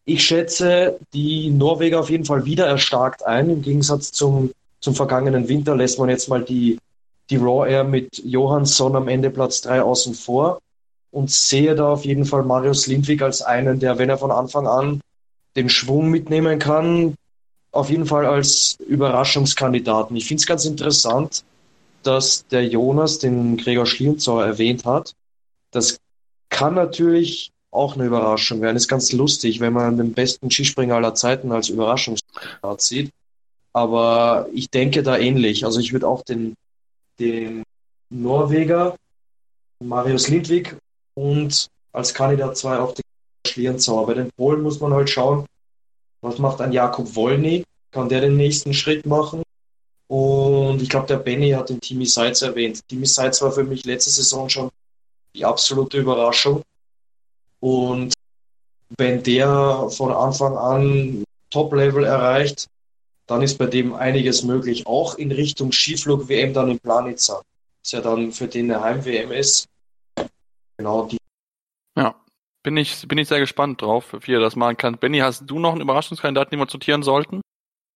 ich schätze die Norweger auf jeden Fall wieder erstarkt ein. Im Gegensatz zum, zum vergangenen Winter lässt man jetzt mal die, die Raw Air mit Johansson am Ende Platz 3 außen vor und sehe da auf jeden Fall Marius Lindwig als einen, der, wenn er von Anfang an den Schwung mitnehmen kann, auf jeden Fall als Überraschungskandidaten. Ich finde es ganz interessant, dass der Jonas den Gregor Schlienzauer erwähnt hat. Das kann natürlich auch eine Überraschung werden. Ist ganz lustig, wenn man den besten Skispringer aller Zeiten als Überraschungskandidat sieht. Aber ich denke da ähnlich. Also ich würde auch den, den Norweger Marius Lindwig und als Kandidat 2 auf den Schlierenzauer. Bei den Polen muss man halt schauen, was macht ein Jakub Wolny? Kann der den nächsten Schritt machen? Und ich glaube, der Benny hat den Timmy Seitz erwähnt. Timmy Seitz war für mich letzte Saison schon die absolute Überraschung. Und wenn der von Anfang an Top-Level erreicht, dann ist bei dem einiges möglich. Auch in Richtung Skiflug-WM dann in Planica. Das ist ja dann für den eine Heim-WM ist genau die. Ja, bin ich, bin ich sehr gespannt drauf, wie er das machen kann. Benny, hast du noch einen Überraschungskandidaten, den wir zutieren sollten?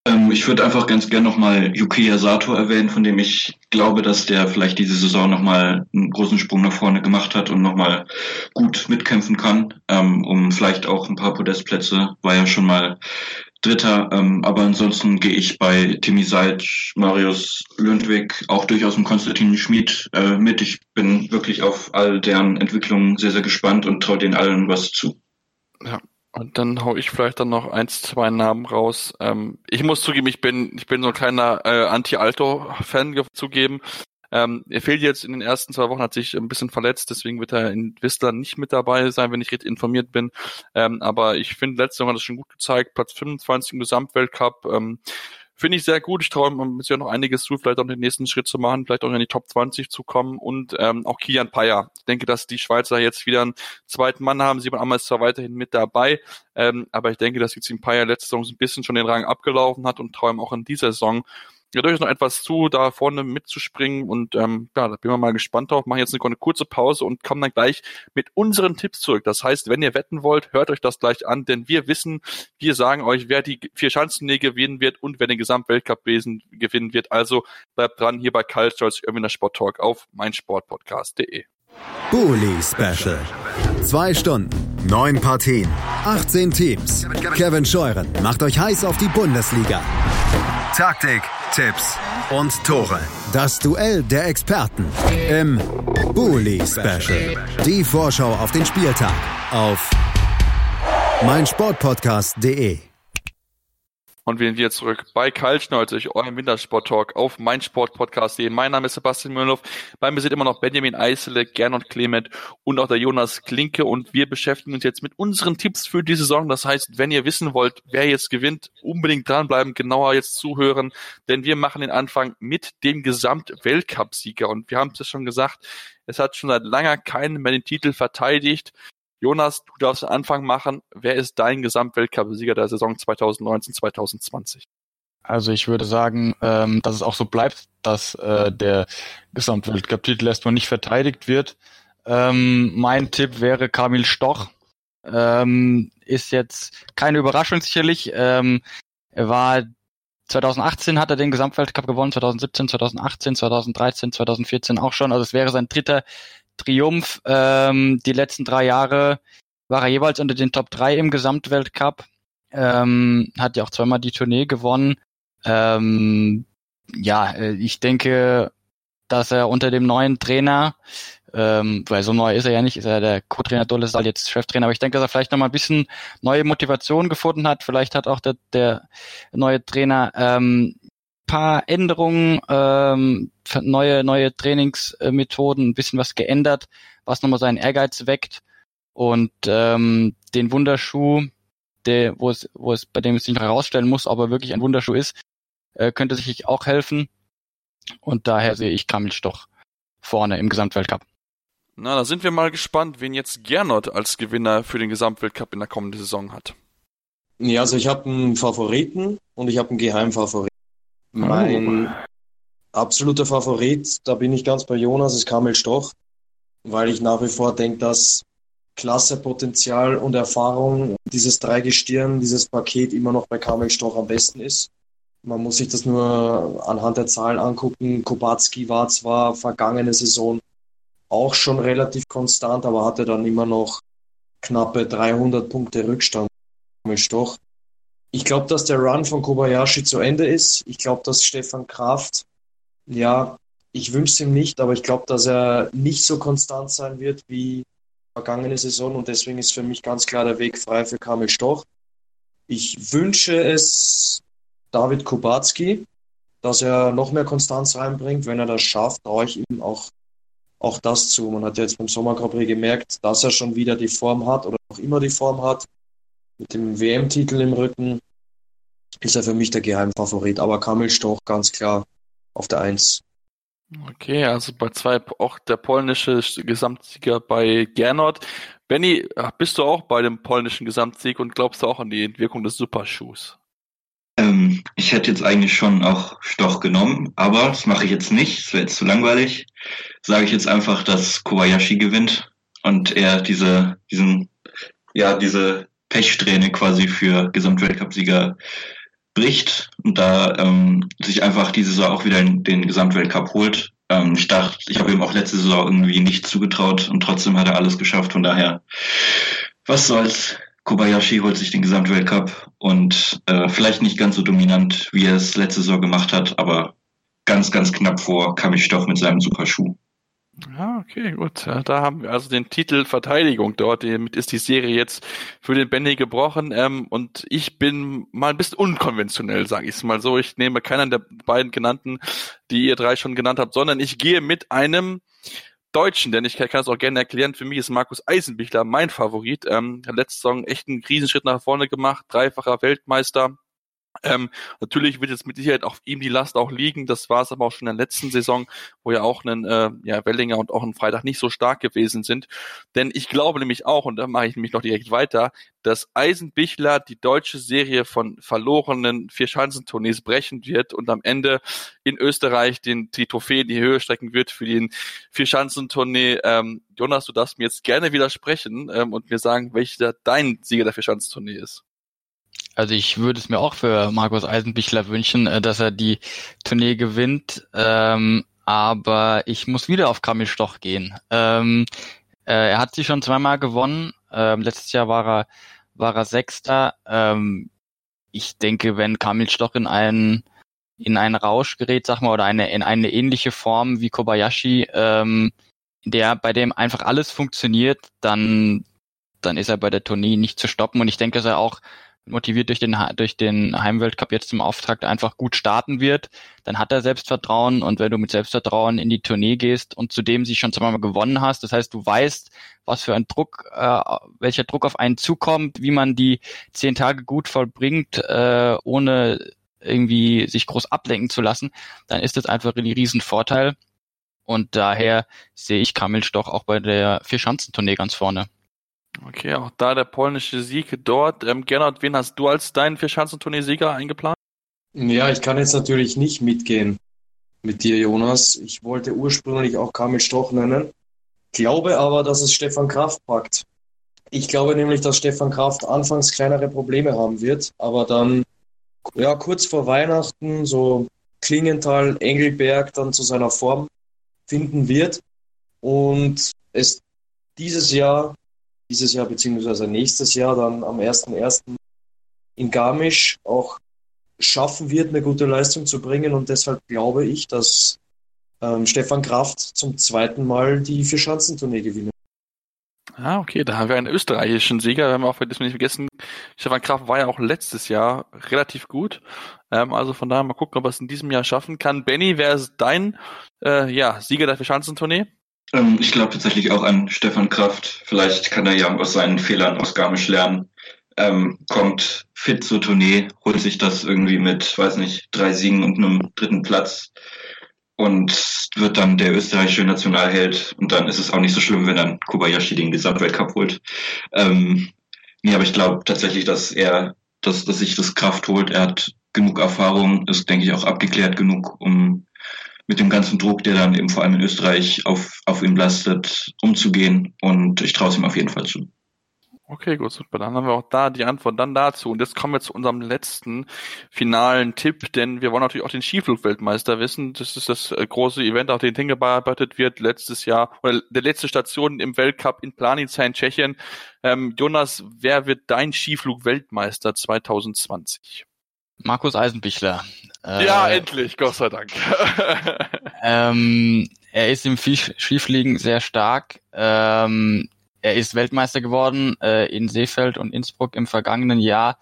Ähm, ich würde einfach ganz gerne nochmal Yukiya Sato erwähnen, von dem ich glaube, dass der vielleicht diese Saison nochmal einen großen Sprung nach vorne gemacht hat und nochmal gut mitkämpfen kann, ähm, um vielleicht auch ein paar Podestplätze, war ja schon mal Dritter, ähm, aber ansonsten gehe ich bei Timmy Seid, Marius Lundwig, auch durchaus im Konstantin Schmid äh, mit. Ich bin wirklich auf all deren Entwicklungen sehr, sehr gespannt und traue denen allen was zu. Ja, und dann hau ich vielleicht dann noch eins, zwei Namen raus. Ähm, ich muss zugeben, ich bin, ich bin so ein kleiner äh, Anti-Alto-Fan zugeben. Ähm, er fehlt jetzt in den ersten zwei Wochen, hat sich ein bisschen verletzt, deswegen wird er in Whistler nicht mit dabei sein, wenn ich richtig informiert bin. Ähm, aber ich finde, letzte Woche hat es schon gut gezeigt, Platz 25 im Gesamtweltcup. Ähm, Finde ich sehr gut. Ich traue mir ja noch einiges zu, vielleicht auch den nächsten Schritt zu machen, vielleicht auch in die Top 20 zu kommen und ähm, auch Kian Payer. Ich denke, dass die Schweizer jetzt wieder einen zweiten Mann haben. Simon Ammer ist zwar weiterhin mit dabei, ähm, aber ich denke, dass jetzt Payer letzte Saison so ein bisschen schon den Rang abgelaufen hat und traue auch in dieser Saison ja, durchaus noch etwas zu, da vorne mitzuspringen. Und ähm, ja, da bin ich mal gespannt drauf. Machen jetzt eine, kurze Pause und kommen dann gleich mit unseren Tipps zurück. Das heißt, wenn ihr wetten wollt, hört euch das gleich an, denn wir wissen, wir sagen euch, wer die vier Schanzentournee gewinnen wird und wer den Gesamtweltcup gewinnen wird. Also bleibt dran hier bei Karl Stolz Irwiner Sport Talk auf meinsportpodcast.de. Bully Special. Zwei Stunden, neun Partien, 18 Teams. Kevin Scheuren macht euch heiß auf die Bundesliga. Taktik, Tipps und Tore. Das Duell der Experten im Bully Special. Die Vorschau auf den Spieltag auf meinsportpodcast.de und wir sind wieder zurück bei Kaltschneuzig, eurem Wintersport-Talk auf meinsportpodcast.de. Mein Name ist Sebastian Mühlenhoff. Bei mir sind immer noch Benjamin Eisele, Gernot Clement und auch der Jonas Klinke. Und wir beschäftigen uns jetzt mit unseren Tipps für die Saison. Das heißt, wenn ihr wissen wollt, wer jetzt gewinnt, unbedingt dranbleiben, genauer jetzt zuhören. Denn wir machen den Anfang mit dem Gesamtweltcup-Sieger. Und wir haben es ja schon gesagt, es hat schon seit langer keinen mehr den Titel verteidigt. Jonas, du darfst den Anfang machen. Wer ist dein Gesamtweltcup-Sieger der Saison 2019-2020? Also ich würde sagen, ähm, dass es auch so bleibt, dass äh, der Gesamtweltcup-Titel erstmal nicht verteidigt wird. Ähm, mein Tipp wäre Kamil Stoch. Ähm, ist jetzt keine Überraschung sicherlich. Ähm, er war 2018 hat er den Gesamtweltcup gewonnen, 2017, 2018, 2013, 2014 auch schon. Also es wäre sein dritter Triumph. Ähm, die letzten drei Jahre war er jeweils unter den Top 3 im Gesamtweltcup. Ähm, hat ja auch zweimal die Tournee gewonnen. Ähm, ja, äh, ich denke, dass er unter dem neuen Trainer, ähm, weil so neu ist er ja nicht, ist er der Co-Trainer Dolesal jetzt Cheftrainer, aber ich denke, dass er vielleicht nochmal ein bisschen neue Motivation gefunden hat. Vielleicht hat auch der, der neue Trainer ähm, paar Änderungen, ähm, neue, neue Trainingsmethoden, ein bisschen was geändert, was nochmal seinen Ehrgeiz weckt. Und ähm, den Wunderschuh, der, wo es, wo es, bei dem es sich noch herausstellen muss, ob er wirklich ein Wunderschuh ist, äh, könnte sich auch helfen. Und daher sehe ich Kamil Stoch vorne im Gesamtweltcup. Na, da sind wir mal gespannt, wen jetzt Gernot als Gewinner für den Gesamtweltcup in der kommenden Saison hat. Ja, also ich habe einen Favoriten und ich habe einen Geheimfavoriten. Mein absoluter Favorit, da bin ich ganz bei Jonas, ist Kamel Stoch, weil ich nach wie vor denke, dass Klasse, Potenzial und Erfahrung, dieses Dreigestirn, dieses Paket immer noch bei Kamel Stoch am besten ist. Man muss sich das nur anhand der Zahlen angucken. Kubacki war zwar vergangene Saison auch schon relativ konstant, aber hatte dann immer noch knappe 300 Punkte Rückstand. Stoch ich glaube, dass der Run von Kobayashi zu Ende ist. Ich glaube, dass Stefan Kraft, ja, ich wünsche es ihm nicht, aber ich glaube, dass er nicht so konstant sein wird wie vergangene Saison und deswegen ist für mich ganz klar der Weg frei für Kamil Stoch. Ich wünsche es David Kubacki, dass er noch mehr Konstanz reinbringt. Wenn er das schafft, traue ich ihm auch, auch das zu. Man hat ja jetzt beim Sommer gemerkt, dass er schon wieder die Form hat oder noch immer die Form hat mit dem WM-Titel im Rücken ist er für mich der Geheimfavorit. Aber Kamil Stoch ganz klar auf der Eins. Okay, also bei zwei auch der polnische Gesamtsieger bei Gernot. Benny, bist du auch bei dem polnischen Gesamtsieg und glaubst du auch an die Wirkung des Superschuhs? Ähm, ich hätte jetzt eigentlich schon auch Stoch genommen, aber das mache ich jetzt nicht. Das wäre jetzt zu langweilig. Sage ich jetzt einfach, dass Kobayashi gewinnt und er diese, diesen, ja, diese Pechsträhne quasi für Gesamtweltcupsieger bricht und da ähm, sich einfach diese Saison auch wieder den Gesamtweltcup holt. Ähm, ich dachte, ich habe ihm auch letzte Saison irgendwie nicht zugetraut und trotzdem hat er alles geschafft. Von daher, was soll's? Kobayashi holt sich den Gesamtweltcup und äh, vielleicht nicht ganz so dominant, wie er es letzte Saison gemacht hat, aber ganz, ganz knapp vor Kamistoff mit seinem Superschuh. Ja, okay, gut. Da haben wir also den Titel Verteidigung dort. Damit ist die Serie jetzt für den Benny gebrochen. Ähm, und ich bin mal ein bisschen unkonventionell, sage ich es mal so. Ich nehme keinen der beiden genannten, die ihr drei schon genannt habt, sondern ich gehe mit einem Deutschen, denn ich kann es auch gerne erklären. Für mich ist Markus Eisenbichler mein Favorit. Ähm, hat letzte Saison echt einen Riesenschritt nach vorne gemacht, dreifacher Weltmeister ähm, natürlich wird jetzt mit Sicherheit auf ihm die Last auch liegen. Das war es aber auch schon in der letzten Saison, wo ja auch ein äh, ja, Wellinger und auch ein Freitag nicht so stark gewesen sind. Denn ich glaube nämlich auch, und da mache ich nämlich noch direkt weiter, dass Eisenbichler die deutsche Serie von verlorenen Vierschanzentournees brechen wird und am Ende in Österreich den, die Trophäe in die Höhe strecken wird für den Vierschanzentournee. Ähm, Jonas, du darfst mir jetzt gerne widersprechen ähm, und mir sagen, welcher dein Sieger der Vierschanzentournee ist. Also ich würde es mir auch für Markus Eisenbichler wünschen, äh, dass er die Tournee gewinnt. Ähm, aber ich muss wieder auf Kamil Stoch gehen. Ähm, äh, er hat sie schon zweimal gewonnen. Ähm, letztes Jahr war er, war er Sechster. Ähm, ich denke, wenn Kamil Stoch in einen, in einen Rausch gerät, sag mal, oder eine, in eine ähnliche Form wie Kobayashi, ähm, der, bei dem einfach alles funktioniert, dann dann ist er bei der Tournee nicht zu stoppen. Und ich denke, dass er auch motiviert durch den, durch den Heimweltcup jetzt zum Auftakt einfach gut starten wird, dann hat er Selbstvertrauen und wenn du mit Selbstvertrauen in die Tournee gehst und zudem sie schon zweimal gewonnen hast, das heißt, du weißt, was für ein Druck, äh, welcher Druck auf einen zukommt, wie man die zehn Tage gut vollbringt, äh, ohne irgendwie sich groß ablenken zu lassen, dann ist das einfach ein Riesenvorteil. Und daher sehe ich Kamil Stoch auch bei der Vierschanzentournee ganz vorne. Okay, auch da der polnische Sieg dort. Ähm, Gernot, wen hast du als deinen Vierschanzentournee-Sieger eingeplant? Ja, ich kann jetzt natürlich nicht mitgehen mit dir, Jonas. Ich wollte ursprünglich auch Kamil Stoch nennen, glaube aber, dass es Stefan Kraft packt. Ich glaube nämlich, dass Stefan Kraft anfangs kleinere Probleme haben wird, aber dann ja kurz vor Weihnachten so Klingenthal, Engelberg dann zu seiner Form finden wird und es dieses Jahr dieses Jahr beziehungsweise nächstes Jahr dann am 1.1. in Garmisch auch schaffen wird, eine gute Leistung zu bringen. Und deshalb glaube ich, dass ähm, Stefan Kraft zum zweiten Mal die Vierschanzentournee gewinnt. Ah, okay, da haben wir einen österreichischen Sieger. Wir haben auch das nicht vergessen. Stefan Kraft war ja auch letztes Jahr relativ gut. Ähm, also von daher mal gucken, ob er es in diesem Jahr schaffen kann. Benny, wer ist dein äh, ja, Sieger der Vierschanzentournee? Ähm, ich glaube tatsächlich auch an Stefan Kraft. Vielleicht kann er ja aus seinen Fehlern aus Garmisch lernen. Ähm, kommt fit zur Tournee, holt sich das irgendwie mit, weiß nicht, drei Siegen und einem dritten Platz und wird dann der österreichische Nationalheld. Und dann ist es auch nicht so schlimm, wenn dann Kobayashi den Gesamtweltcup holt. Ähm, nee, aber ich glaube tatsächlich, dass er, dass, dass sich das Kraft holt. Er hat genug Erfahrung, ist, denke ich, auch abgeklärt genug, um mit dem ganzen Druck, der dann eben vor allem in Österreich auf, auf ihm lastet, umzugehen. Und ich traue es ihm auf jeden Fall zu. Okay, gut, super. Dann haben wir auch da die Antwort dann dazu. Und jetzt kommen wir zu unserem letzten finalen Tipp, denn wir wollen natürlich auch den Skiflugweltmeister wissen. Das ist das äh, große Event, auf den hingearbeitet wird letztes Jahr oder der letzte Station im Weltcup in Planica in Tschechien. Ähm, Jonas, wer wird dein Skiflugweltmeister 2020? Markus Eisenbichler. Äh, ja, endlich, Gott sei Dank. [LAUGHS] ähm, er ist im Skifliegen sehr stark. Ähm, er ist Weltmeister geworden äh, in Seefeld und Innsbruck im vergangenen Jahr.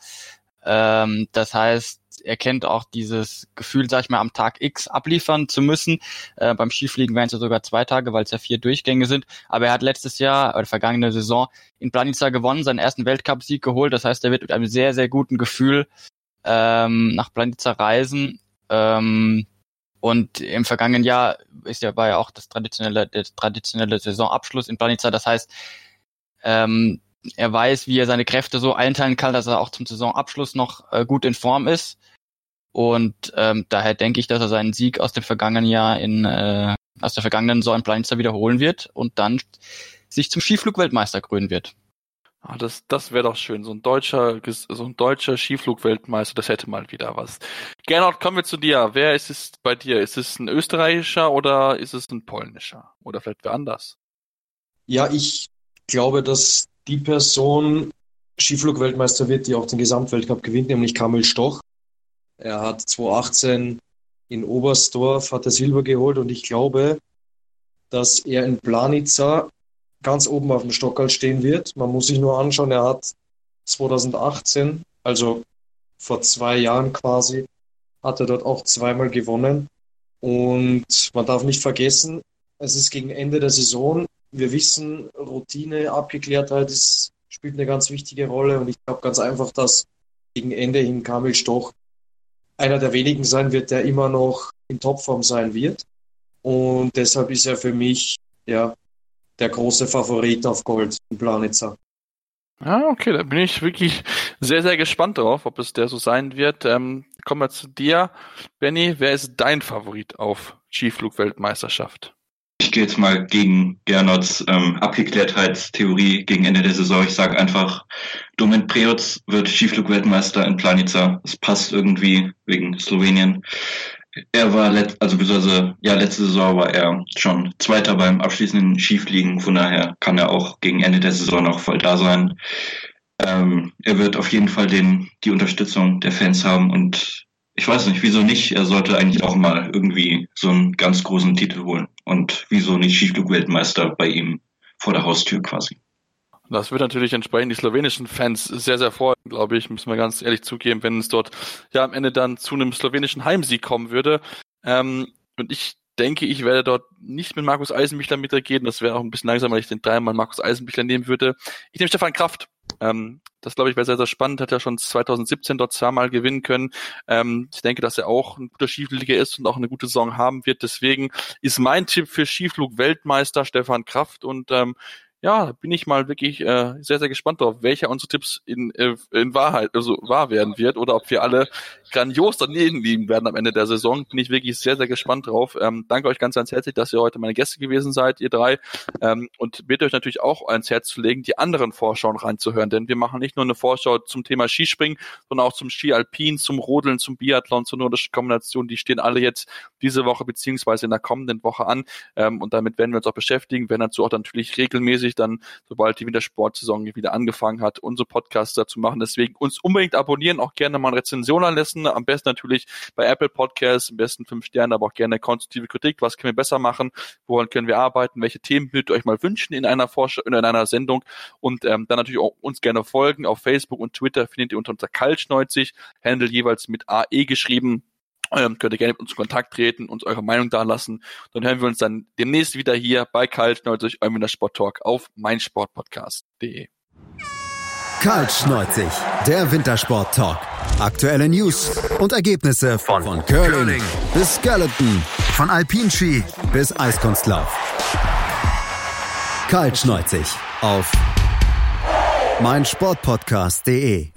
Ähm, das heißt, er kennt auch dieses Gefühl, sag ich mal, am Tag X abliefern zu müssen. Äh, beim Skifliegen wären es ja sogar zwei Tage, weil es ja vier Durchgänge sind. Aber er hat letztes Jahr oder vergangene Saison in Planica gewonnen, seinen ersten Weltcupsieg geholt. Das heißt, er wird mit einem sehr, sehr guten Gefühl ähm, nach Planica reisen. Ähm, und im vergangenen Jahr ist ja war ja auch das traditionelle, der traditionelle Saisonabschluss in Planica. Das heißt, ähm, er weiß, wie er seine Kräfte so einteilen kann, dass er auch zum Saisonabschluss noch äh, gut in Form ist. Und ähm, daher denke ich, dass er seinen Sieg aus dem vergangenen Jahr in äh, aus der vergangenen Saison in Planica wiederholen wird und dann sich zum Skiflugweltmeister krönen wird. Ah, das, das wäre doch schön. So ein deutscher, so ein deutscher Skiflugweltmeister, das hätte mal wieder was. Gernot, kommen wir zu dir. Wer ist es bei dir? Ist es ein österreichischer oder ist es ein polnischer? Oder vielleicht wer anders? Ja, ich glaube, dass die Person Skiflugweltmeister wird, die auch den Gesamtweltcup gewinnt, nämlich Kamil Stoch. Er hat 2018 in Oberstdorf hat er Silber geholt und ich glaube, dass er in Planica ganz oben auf dem Stockerl stehen wird. Man muss sich nur anschauen, er hat 2018, also vor zwei Jahren quasi, hat er dort auch zweimal gewonnen. Und man darf nicht vergessen, es ist gegen Ende der Saison. Wir wissen, Routine, Abgeklärtheit ist, spielt eine ganz wichtige Rolle. Und ich glaube ganz einfach, dass gegen Ende hin Kamil Stoch einer der wenigen sein wird, der immer noch in Topform sein wird. Und deshalb ist er für mich ja der große Favorit auf Gold in Planitzer. Ah, okay, da bin ich wirklich sehr, sehr gespannt drauf, ob es der so sein wird. Ähm, kommen wir zu dir, Benny. Wer ist dein Favorit auf Skiflug-Weltmeisterschaft? Ich gehe jetzt mal gegen Gernots ähm, Abgeklärtheitstheorie gegen Ende der Saison. Ich sage einfach, Domen Preoc wird Skiflug-Weltmeister in Planica. Es passt irgendwie wegen Slowenien. Er war, let also beziehungsweise, ja, letzte Saison war er schon Zweiter beim abschließenden Skifliegen. Von daher kann er auch gegen Ende der Saison noch voll da sein. Ähm, er wird auf jeden Fall den, die Unterstützung der Fans haben und ich weiß nicht, wieso nicht? Er sollte eigentlich auch mal irgendwie so einen ganz großen Titel holen. Und wieso nicht Skiflug-Weltmeister bei ihm vor der Haustür quasi? Das wird natürlich entsprechend die slowenischen Fans sehr, sehr freuen, glaube ich, müssen wir ganz ehrlich zugeben, wenn es dort ja am Ende dann zu einem slowenischen Heimsieg kommen würde. Ähm, und ich denke, ich werde dort nicht mit Markus Eisenbichler mitgehen. Das wäre auch ein bisschen langsam, weil ich den dreimal Markus Eisenbichler nehmen würde. Ich nehme Stefan Kraft. Ähm, das glaube ich wäre sehr, sehr spannend. Hat ja schon 2017 dort zweimal gewinnen können. Ähm, ich denke, dass er auch ein guter Skiflieger ist und auch eine gute Saison haben wird. Deswegen ist mein Tipp für Skiflug Weltmeister Stefan Kraft und ähm, ja, bin ich mal wirklich äh, sehr, sehr gespannt drauf, welcher unsere Tipps in, äh, in Wahrheit, also wahr werden wird oder ob wir alle grandios daneben liegen werden am Ende der Saison. Bin ich wirklich sehr, sehr gespannt drauf. Ähm, danke euch ganz, ganz herzlich, dass ihr heute meine Gäste gewesen seid, ihr drei. Ähm, und bitte euch natürlich auch ans Herz zu legen, die anderen Vorschauen reinzuhören, denn wir machen nicht nur eine Vorschau zum Thema Skispringen, sondern auch zum Ski Alpin, zum Rodeln, zum Biathlon, zur nordischen Kombination. Die stehen alle jetzt diese Woche beziehungsweise in der kommenden Woche an. Ähm, und damit werden wir uns auch beschäftigen, werden dazu auch natürlich regelmäßig dann, sobald die Wintersportsaison wieder angefangen hat, unsere Podcasts dazu machen. Deswegen uns unbedingt abonnieren, auch gerne mal eine Rezension anlassen lassen. Am besten natürlich bei Apple Podcasts, am besten fünf Sterne, aber auch gerne konstruktive Kritik. Was können wir besser machen? Woran können wir arbeiten? Welche Themen würdet ihr euch mal wünschen in einer Vorsch in einer Sendung? Und ähm, dann natürlich auch uns gerne folgen. Auf Facebook und Twitter findet ihr unter unser Kaltschneuzig, Handle jeweils mit AE geschrieben. Ähm, könnt ihr gerne mit uns in Kontakt treten, uns eure Meinung da lassen. Dann hören wir uns dann demnächst wieder hier bei Kaltschneuzig, eurem Winter Sport Talk auf meinsportpodcast.de. Kaltschneuzig, der Wintersport Talk. Aktuelle News und Ergebnisse von, von Curling, Curling bis Skeleton, von Alpinski bis Eiskunstlauf. Kaltschneuzig auf meinsportpodcast.de